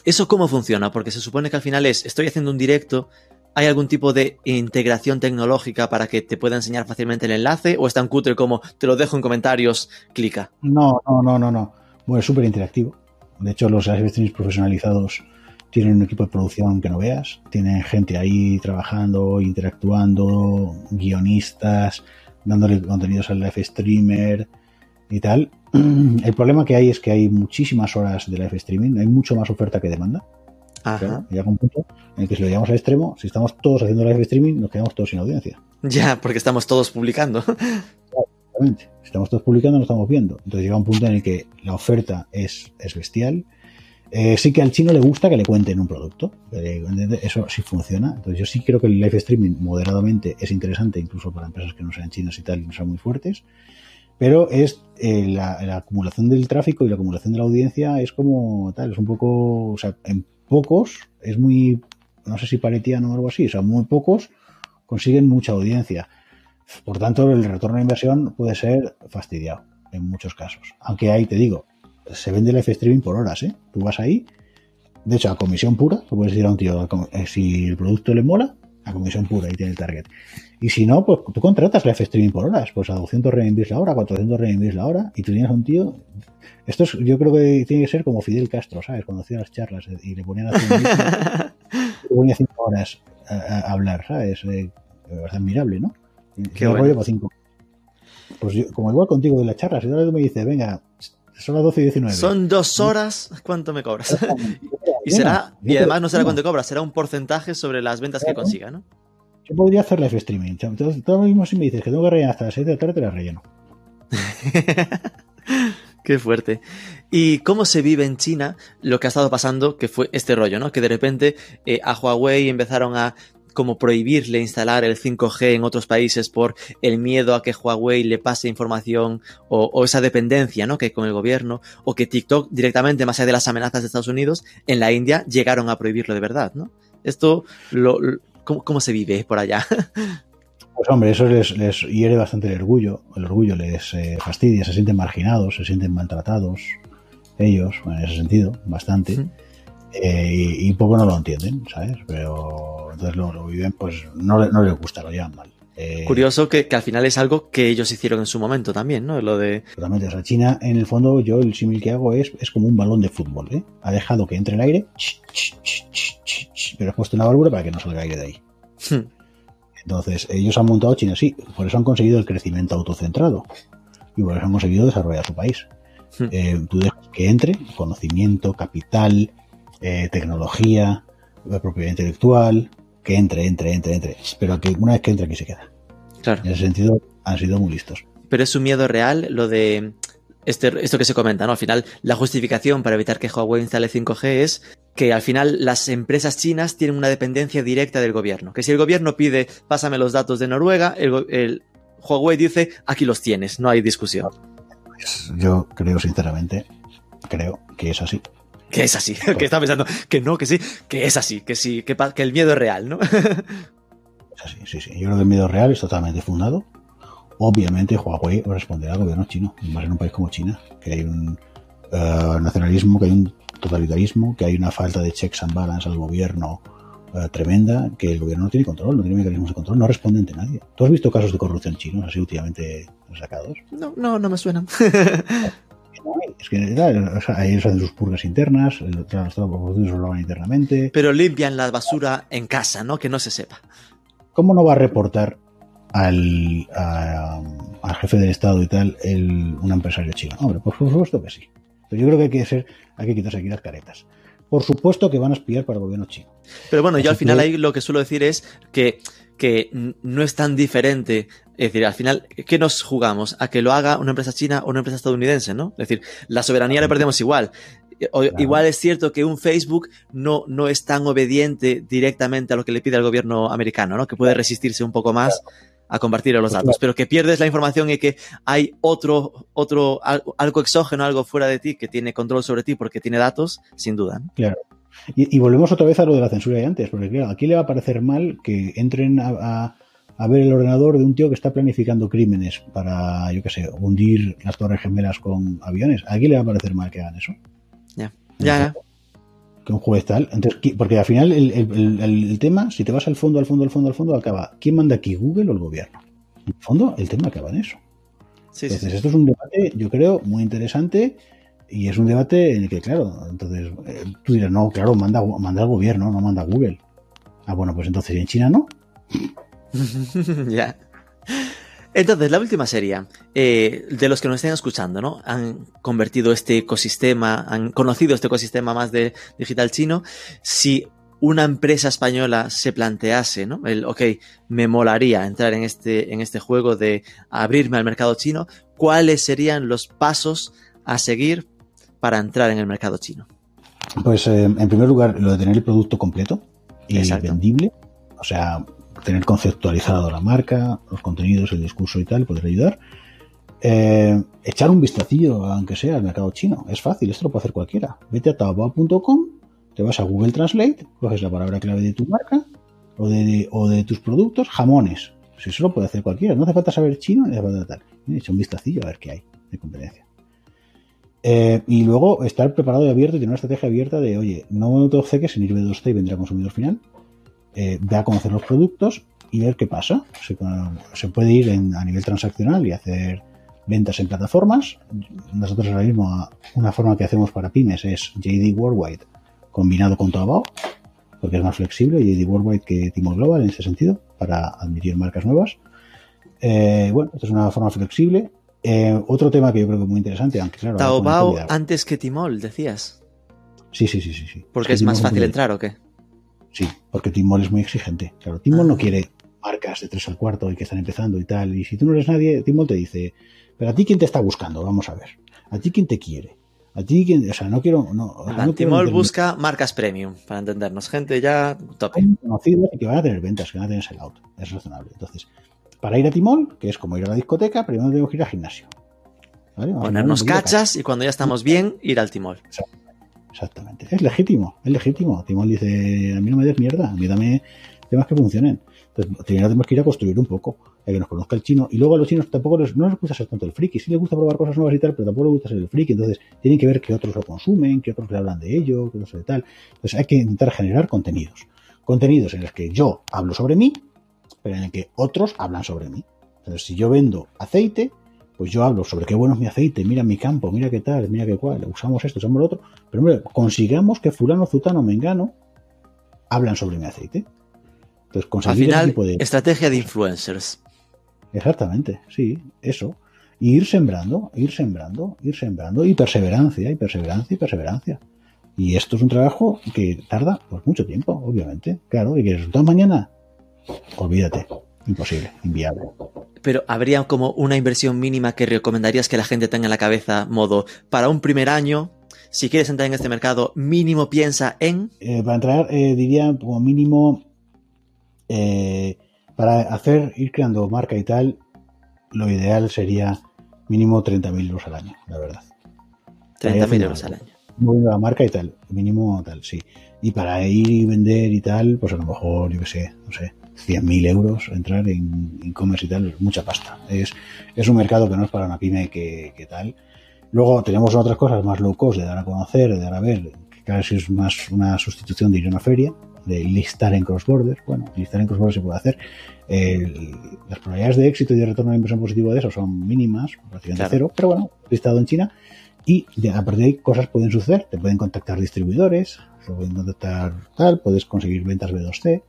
¿Eso cómo funciona? Porque se supone que al final es, estoy haciendo un directo, ¿hay algún tipo de integración tecnológica para que te pueda enseñar fácilmente el enlace? ¿O es tan cutre como te lo dejo en comentarios, clica? No, no, no, no, no. Bueno, es súper interactivo. De hecho, los live streams profesionalizados tienen un equipo de producción que no veas. Tienen gente ahí trabajando, interactuando, guionistas, dándole contenidos al live streamer y tal. [CLEARS THROAT] El problema que hay es que hay muchísimas horas de live streaming, hay mucho más oferta que demanda. Ajá. Claro, llega un punto en el que si lo llevamos al extremo, si estamos todos haciendo live streaming, nos quedamos todos sin audiencia. Ya, porque estamos todos publicando. [LAUGHS] Exactamente. Si estamos todos publicando, no estamos viendo. Entonces llega un punto en el que la oferta es, es bestial. Eh, sí que al chino le gusta que le cuenten un producto. Eso sí funciona. Entonces yo sí creo que el live streaming moderadamente es interesante, incluso para empresas que no sean chinas y tal, y no sean muy fuertes. Pero es eh, la, la acumulación del tráfico y la acumulación de la audiencia es como tal, es un poco, o sea, en pocos es muy, no sé si paretiano o algo así, o sea, muy pocos consiguen mucha audiencia. Por tanto, el retorno de inversión puede ser fastidiado en muchos casos. Aunque ahí te digo, se vende el live streaming por horas, ¿eh? Tú vas ahí, de hecho, a comisión pura, tú puedes decir a un tío, eh, si el producto le mola, a comisión pura, y tiene el target. Y si no, pues tú contratas live streaming por horas, pues a 200 renminbis la hora, 400 renminbis la hora, y tú tienes a un tío. Esto es, yo creo que tiene que ser como Fidel Castro, ¿sabes? Cuando hacía las charlas y le ponían a [LAUGHS] le ponía 5 horas a, a, hablar, ¿sabes? Eh, es admirable, ¿no? Qué bueno. rollo para cinco. Pues yo, como igual contigo de la charla, si ahora tú me dices, venga, son las 12 y 19. Son dos horas, ¿cuánto me cobras? [LAUGHS] y será, y además no será cuánto cobras, será un porcentaje sobre las ventas que consiga, ¿no? Yo podría hacer live streaming. Entonces, todo lo mismo si me dices que tengo que rellenar hasta las 7 de la tarde, te la relleno. [LAUGHS] Qué fuerte. ¿Y cómo se vive en China lo que ha estado pasando, que fue este rollo, ¿no? Que de repente eh, a Huawei empezaron a como prohibirle instalar el 5G en otros países por el miedo a que Huawei le pase información o, esa dependencia ¿no? que con el gobierno, o que TikTok directamente, más allá de las amenazas de Estados Unidos, en la India llegaron a prohibirlo de verdad. ¿no? Esto, lo, lo ¿cómo, ¿cómo, se vive por allá? [LAUGHS] Pues hombre, eso les, les hiere bastante el orgullo, el orgullo les eh, fastidia, se sienten marginados, se sienten maltratados, ellos, en ese sentido, bastante. Eh, y, y, poco no lo entienden, ¿sabes? Pero entonces lo, lo viven, pues no, no, les gusta, lo llevan mal. Eh, Curioso que, que, al final es algo que ellos hicieron en su momento también, ¿no? Lo de. Totalmente. O sea, China, en el fondo, yo el símil que hago es, es como un balón de fútbol, ¿eh? Ha dejado que entre el aire, pero ha puesto una válvula para que no salga aire de ahí. Hmm. Entonces, ellos han montado China así, por eso han conseguido el crecimiento autocentrado y por eso han conseguido desarrollar su país. Hmm. Eh, tú dejas que entre conocimiento, capital, eh, tecnología, propiedad intelectual, que entre, entre, entre, entre. Pero que una vez que entra aquí se queda. Claro. En ese sentido, han sido muy listos. Pero es un miedo real lo de este, esto que se comenta, ¿no? Al final, la justificación para evitar que Huawei instale 5G es que al final las empresas chinas tienen una dependencia directa del gobierno. Que si el gobierno pide, pásame los datos de Noruega, el, el Huawei dice, aquí los tienes, no hay discusión. Yo creo, sinceramente, creo que es así que es así, [LAUGHS] que está pensando que no, que sí, que es así, que sí, que, que el miedo es real, ¿no? [LAUGHS] es así, sí, sí. Yo creo que el miedo real es totalmente fundado. Obviamente Huawei responderá al gobierno chino, más en un país como China, que hay un uh, nacionalismo, que hay un totalitarismo, que hay una falta de checks and balance al gobierno uh, tremenda, que el gobierno no tiene control, no tiene mecanismos de control, no responde ante nadie. ¿Tú has visto casos de corrupción chinos así últimamente sacados? No, no, no me suenan. Es que claro, ellos hacen sus purgas internas, los trabajadores lo hagan internamente. Pero limpian la basura en casa, ¿no? Que no se sepa. ¿Cómo no va a reportar al, a, al jefe del Estado y tal el, un empresario chino? Hombre, por supuesto que sí. Pero yo creo que hay que, ser, hay que quitarse aquí las caretas. Por supuesto que van a espiar para el gobierno chino. Pero bueno, Así yo al final que... ahí lo que suelo decir es que, que no es tan diferente es decir, al final, ¿qué nos jugamos? ¿A que lo haga una empresa china o una empresa estadounidense, no? Es decir, la soberanía la perdemos igual. O, claro. Igual es cierto que un Facebook no, no es tan obediente directamente a lo que le pide el gobierno americano, ¿no? Que puede resistirse un poco más claro. A compartir los datos, pero que pierdes la información y que hay otro, otro, algo exógeno, algo fuera de ti que tiene control sobre ti porque tiene datos, sin duda. ¿no? Claro. Y, y, volvemos otra vez a lo de la censura de antes, porque claro, aquí le va a parecer mal que entren a, a a ver el ordenador de un tío que está planificando crímenes para, yo qué sé, hundir las torres gemelas con aviones. ¿A quién le va a parecer mal que hagan eso? Ya, ya, Que un juez tal. Entonces, porque al final el, el, el, tema, si te vas al fondo, al fondo, al fondo, al fondo, acaba. ¿Quién manda aquí, Google o el gobierno? En el fondo, el tema acaba en eso. entonces, esto es un debate, yo creo, muy interesante y es un debate en el que, claro, entonces eh, tú dirás, no, claro, manda, manda al gobierno, no manda Google. Ah, bueno, pues entonces en China no. [LAUGHS] ya. Entonces, la última serie, eh, de los que nos estén escuchando, ¿no? Han convertido este ecosistema, han conocido este ecosistema más de digital chino. Si una empresa española se plantease, ¿no? El, ok, me molaría entrar en este, en este juego de abrirme al mercado chino, ¿cuáles serían los pasos a seguir para entrar en el mercado chino? Pues eh, en primer lugar, lo de tener el producto completo y vendible, o sea, tener conceptualizado la marca, los contenidos, el discurso y tal, poder ayudar. Eh, echar un vistacillo, aunque sea al mercado chino. Es fácil, esto lo puede hacer cualquiera. Vete a taobao.com, te vas a Google Translate, coges la palabra clave de tu marca o de, o de tus productos, jamones. Si eso lo puede hacer cualquiera, no hace falta saber chino ni hace falta tal. Echa un vistacillo a ver qué hay de competencia. Eh, y luego estar preparado y abierto y tener una estrategia abierta de, oye, no te obceques en ir de 2C y vendrá consumidor final. Eh, ve a conocer los productos y ver qué pasa. Se, puede ir a nivel transaccional y hacer ventas en plataformas. Nosotros ahora mismo una forma que hacemos para pymes es JD Worldwide combinado con Taobao, porque es más flexible, JD Worldwide que Timo Global en ese sentido, para admitir marcas nuevas. Eh, bueno, esto es una forma flexible eh, otro tema que yo creo que es muy interesante, aunque claro. Taobao antes que Timol, decías. Sí, sí, sí, sí. sí. ¿Porque es, más fácil entrar o qué? Sí, porque Timol es muy exigente. Claro, Timol no ah. quiere marcas de tres al cuarto y que están empezando y tal. Y si tú no eres nadie, Timol te dice, pero a ti quién te está buscando, vamos a ver. A ti quién te quiere. A ti quién, o sea, no quiero. No, Timol busca marcas premium, para entendernos. Gente ya top. Conocidas y que van a tener ventas, que van a tener sell out. Es razonable. Entonces, para ir a Timol, que es como ir a la discoteca, primero tenemos que ir al gimnasio. Ponernos cachas y cuando ya estamos bien, ir al Timol. Exactamente. Es legítimo, es legítimo. Timol dice, a mí no me des mierda, a mí dame temas que funcionen. Entonces, primero tenemos que ir a construir un poco, a que nos conozca el chino. Y luego a los chinos tampoco les, no les gusta ser tanto el friki. Sí les gusta probar cosas nuevas y tal, pero tampoco les gusta ser el friki. Entonces, tienen que ver que otros lo consumen, que otros le hablan de ello, que no sé tal. Entonces, hay que intentar generar contenidos. Contenidos en los que yo hablo sobre mí, pero en el que otros hablan sobre mí. Entonces, si yo vendo aceite, pues yo hablo sobre qué bueno es mi aceite, mira mi campo, mira qué tal, mira qué cual, usamos esto, usamos lo otro. Pero hombre, consigamos que fulano, zutano, mengano hablan sobre mi aceite. Entonces, conseguir Al final, estrategia de influencers. Exactamente, sí, eso. Y ir sembrando, ir sembrando, ir sembrando, y perseverancia, y perseverancia, y perseverancia. Y esto es un trabajo que tarda pues mucho tiempo, obviamente. Claro, y que resulta mañana, olvídate, imposible, inviable. Pero habría como una inversión mínima que recomendarías que la gente tenga en la cabeza, modo, para un primer año, si quieres entrar en este mercado, mínimo piensa en... Eh, para entrar, eh, diría como mínimo, eh, para hacer, ir creando marca y tal, lo ideal sería mínimo 30.000 euros al año, la verdad. 30.000 euros al año. Muy la marca y tal, mínimo tal, sí. Y para ir y vender y tal, pues a lo mejor, yo qué sé, no sé, 100.000 euros entrar en e-commerce y tal, mucha pasta. Es, es un mercado que no es para una pyme que, tal. Luego tenemos otras cosas más low cost de dar a conocer, de dar a ver, que casi es más una sustitución de ir a una feria, de listar en cross-border. Bueno, listar en cross-border se puede hacer. las probabilidades de éxito y de retorno de inversión positivo de eso son mínimas, prácticamente cero, pero bueno, listado en China. Y a partir de ahí cosas pueden suceder. Te pueden contactar distribuidores, te pueden contactar tal, puedes conseguir ventas B2C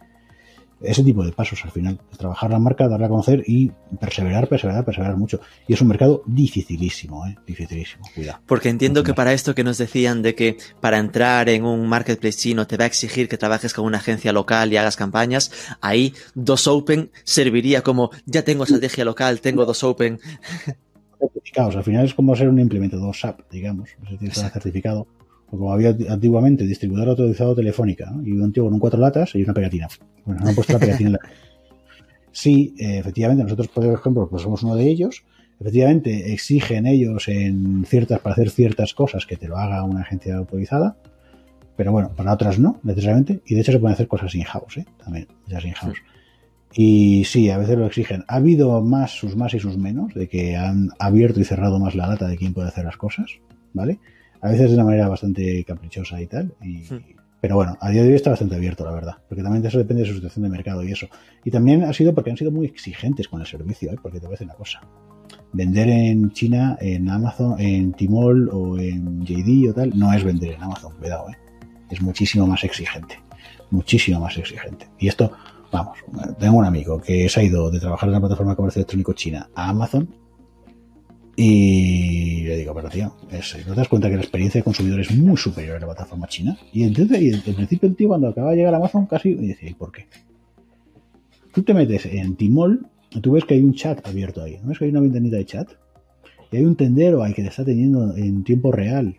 ese tipo de pasos al final. Trabajar la marca, darla a conocer y perseverar, perseverar, perseverar mucho. Y es un mercado dificilísimo, ¿eh? Dificilísimo, cuidado. Porque entiendo que para esto que nos decían de que para entrar en un marketplace chino te va a exigir que trabajes con una agencia local y hagas campañas, ahí dos Open serviría como ya tengo estrategia local, tengo dos Open. Certificados, al final es como ser un implementador SAP, digamos, es decir, certificado como había antiguamente distribuidor autorizado telefónica, y un tío con un cuatro latas y una pegatina. Bueno, no han puesto la pegatina en la... [LAUGHS] Sí, eh, efectivamente, nosotros, por ejemplo, pues somos uno de ellos. Efectivamente, exigen ellos en ciertas, para hacer ciertas cosas que te lo haga una agencia autorizada, pero bueno, para otras no, necesariamente, y de hecho se pueden hacer cosas in-house, ¿eh? también, ya in-house. Y sí, a veces lo exigen. Ha habido más sus más y sus menos, de que han abierto y cerrado más la lata de quién puede hacer las cosas, ¿vale? A veces de una manera bastante caprichosa y tal. Y, Pero bueno, a día de hoy está bastante abierto, la verdad. Porque también eso depende de su situación de mercado y eso. Y también ha sido porque han sido muy exigentes con el servicio, ¿eh? porque te voy a decir una cosa. Vender en China, en Amazon, en Timol o en JD o tal, no es vender en Amazon, cuidado, ¿eh? Es muchísimo más exigente. Muchísimo más exigente. Y esto, vamos, tengo un amigo que se ha ido de trabajar en la plataforma de comercio electrónico china a Amazon y le digo, pero tío, ¿no te das cuenta que la experiencia de consumidor es muy superior a la plataforma china? Y entonces, y en principio el tío cuando acaba de llegar a Amazon casi me decía, ¿y por qué? Tú te metes en Timol y tú ves que hay un chat abierto ahí, ¿no ves que hay una ventanita de chat? Y hay un tendero ahí que te está teniendo en tiempo real,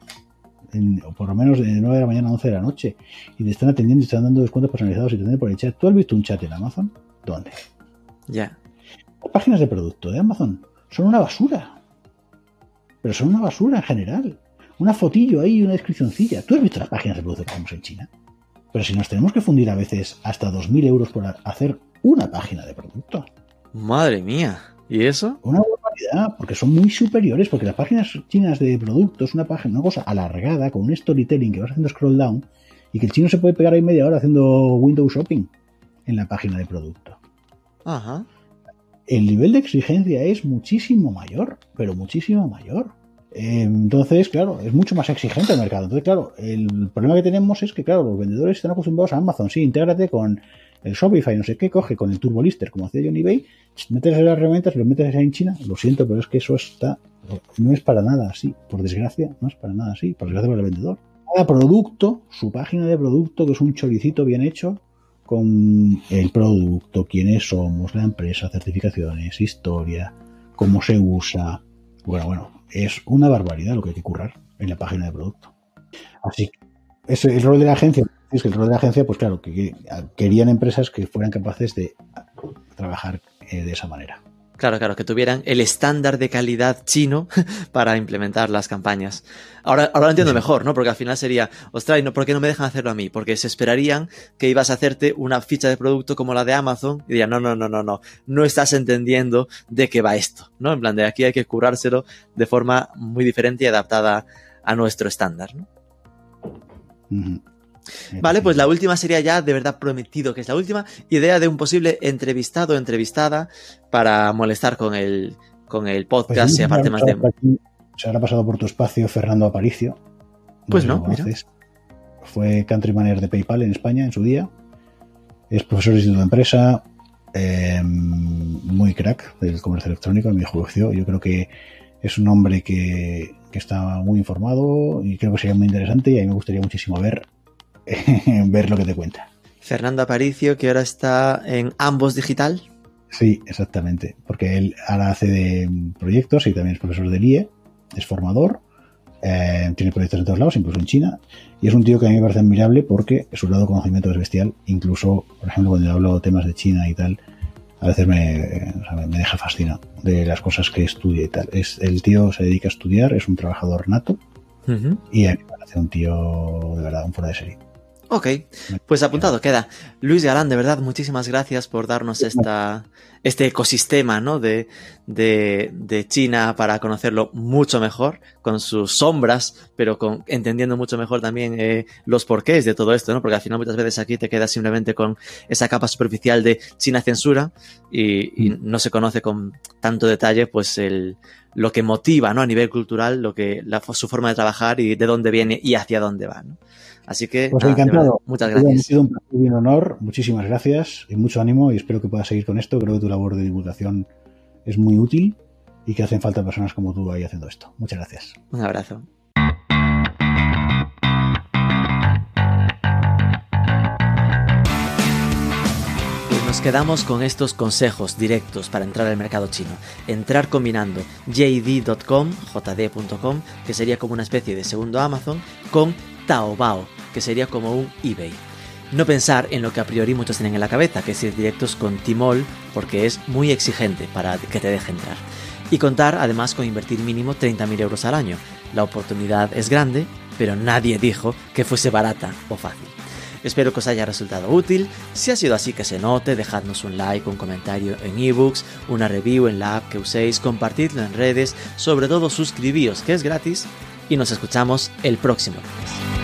en, por lo menos de 9 de la mañana a 11 de la noche, y te están atendiendo y te están dando descuentos personalizados y te por el chat. ¿Tú has visto un chat en Amazon? ¿Dónde? Ya. Las páginas de producto de Amazon son una basura pero son una basura en general. Una fotillo ahí y una descripcióncilla. ¿Tú has visto las páginas de producto que tenemos en China? Pero si nos tenemos que fundir a veces hasta 2.000 euros por hacer una página de producto. Madre mía. ¿Y eso? Una barbaridad, porque son muy superiores, porque las páginas chinas de producto es una página, una cosa alargada, con un storytelling que vas haciendo scroll down, y que el chino se puede pegar ahí media hora haciendo window shopping en la página de producto. Ajá el nivel de exigencia es muchísimo mayor, pero muchísimo mayor. Eh, entonces, claro, es mucho más exigente el mercado. Entonces, claro, el problema que tenemos es que, claro, los vendedores están acostumbrados a Amazon. Sí, intégrate con el Shopify, no sé qué, coge con el Turbolister, como hacía Johnny Bay, metes las herramientas, lo metes en China. Lo siento, pero es que eso está, no es para nada así. Por desgracia, no es para nada así. Por desgracia para el vendedor. Cada producto, su página de producto, que es un choricito bien hecho, con el producto, quiénes somos, la empresa, certificaciones, historia, cómo se usa. Bueno, bueno, es una barbaridad lo que hay que currar en la página de producto. Así que es el rol de la agencia. Es que el rol de la agencia, pues claro, que querían empresas que fueran capaces de trabajar eh, de esa manera. Claro, claro, que tuvieran el estándar de calidad chino [LAUGHS] para implementar las campañas. Ahora, ahora lo entiendo mejor, ¿no? Porque al final sería, ostras, ¿no? ¿por qué no me dejan hacerlo a mí? Porque se esperarían que ibas a hacerte una ficha de producto como la de Amazon y dirían, no, no, no, no, no, no estás entendiendo de qué va esto, ¿no? En plan, de aquí hay que curárselo de forma muy diferente y adaptada a nuestro estándar, ¿no? Vale, pues la última sería ya de verdad prometido, que es la última idea de un posible entrevistado o entrevistada para molestar con el, con el podcast y aparte más de... Se habrá pasado por tu espacio Fernando Aparicio. pues no, Fue country manager de PayPal en España en su día. Es profesor de instituto de empresa, em, muy crack del comercio electrónico, en mi juicio. Yo creo que es un hombre que, que está muy informado y creo que sería muy interesante y a mí me gustaría muchísimo ver [LAUGHS] ver lo que te cuenta. Fernando Aparicio, que ahora está en ambos digital. Sí, exactamente, porque él ahora hace de proyectos y también es profesor del IE, es formador, eh, tiene proyectos en todos lados, incluso en China, y es un tío que a mí me parece admirable porque su lado conocimiento es bestial, incluso, por ejemplo, cuando hablo temas de China y tal, a veces me, me deja fascinado de las cosas que estudia y tal. Es, el tío se dedica a estudiar, es un trabajador nato, y a mí me parece un tío de verdad, un fuera de serie. Ok, pues apuntado queda. Luis Galán, de verdad, muchísimas gracias por darnos esta, este ecosistema ¿no? de, de, China para conocerlo mucho mejor, con sus sombras, pero con, entendiendo mucho mejor también eh, los porqués de todo esto, ¿no? porque al final muchas veces aquí te quedas simplemente con esa capa superficial de China censura y, mm. no se conoce con tanto detalle pues el, lo que motiva ¿no? a nivel cultural, lo que, la, su forma de trabajar y de dónde viene y hacia dónde va. ¿no? Así que. Pues encantado. muchas gracias. Ha sido un placer y un honor. Muchísimas gracias y mucho ánimo. Y espero que puedas seguir con esto. Creo que tu labor de divulgación es muy útil y que hacen falta personas como tú ahí haciendo esto. Muchas gracias. Un abrazo. Pues nos quedamos con estos consejos directos para entrar al mercado chino. Entrar combinando jd.com, jd.com, que sería como una especie de segundo Amazon, con Taobao, que sería como un eBay. No pensar en lo que a priori muchos tienen en la cabeza, que es ir directos con Timol, porque es muy exigente para que te deje entrar. Y contar además con invertir mínimo 30.000 euros al año. La oportunidad es grande, pero nadie dijo que fuese barata o fácil. Espero que os haya resultado útil. Si ha sido así que se note, dejadnos un like, un comentario en ebooks, una review en la app que uséis, compartidlo en redes, sobre todo suscribíos que es gratis y nos escuchamos el próximo lunes.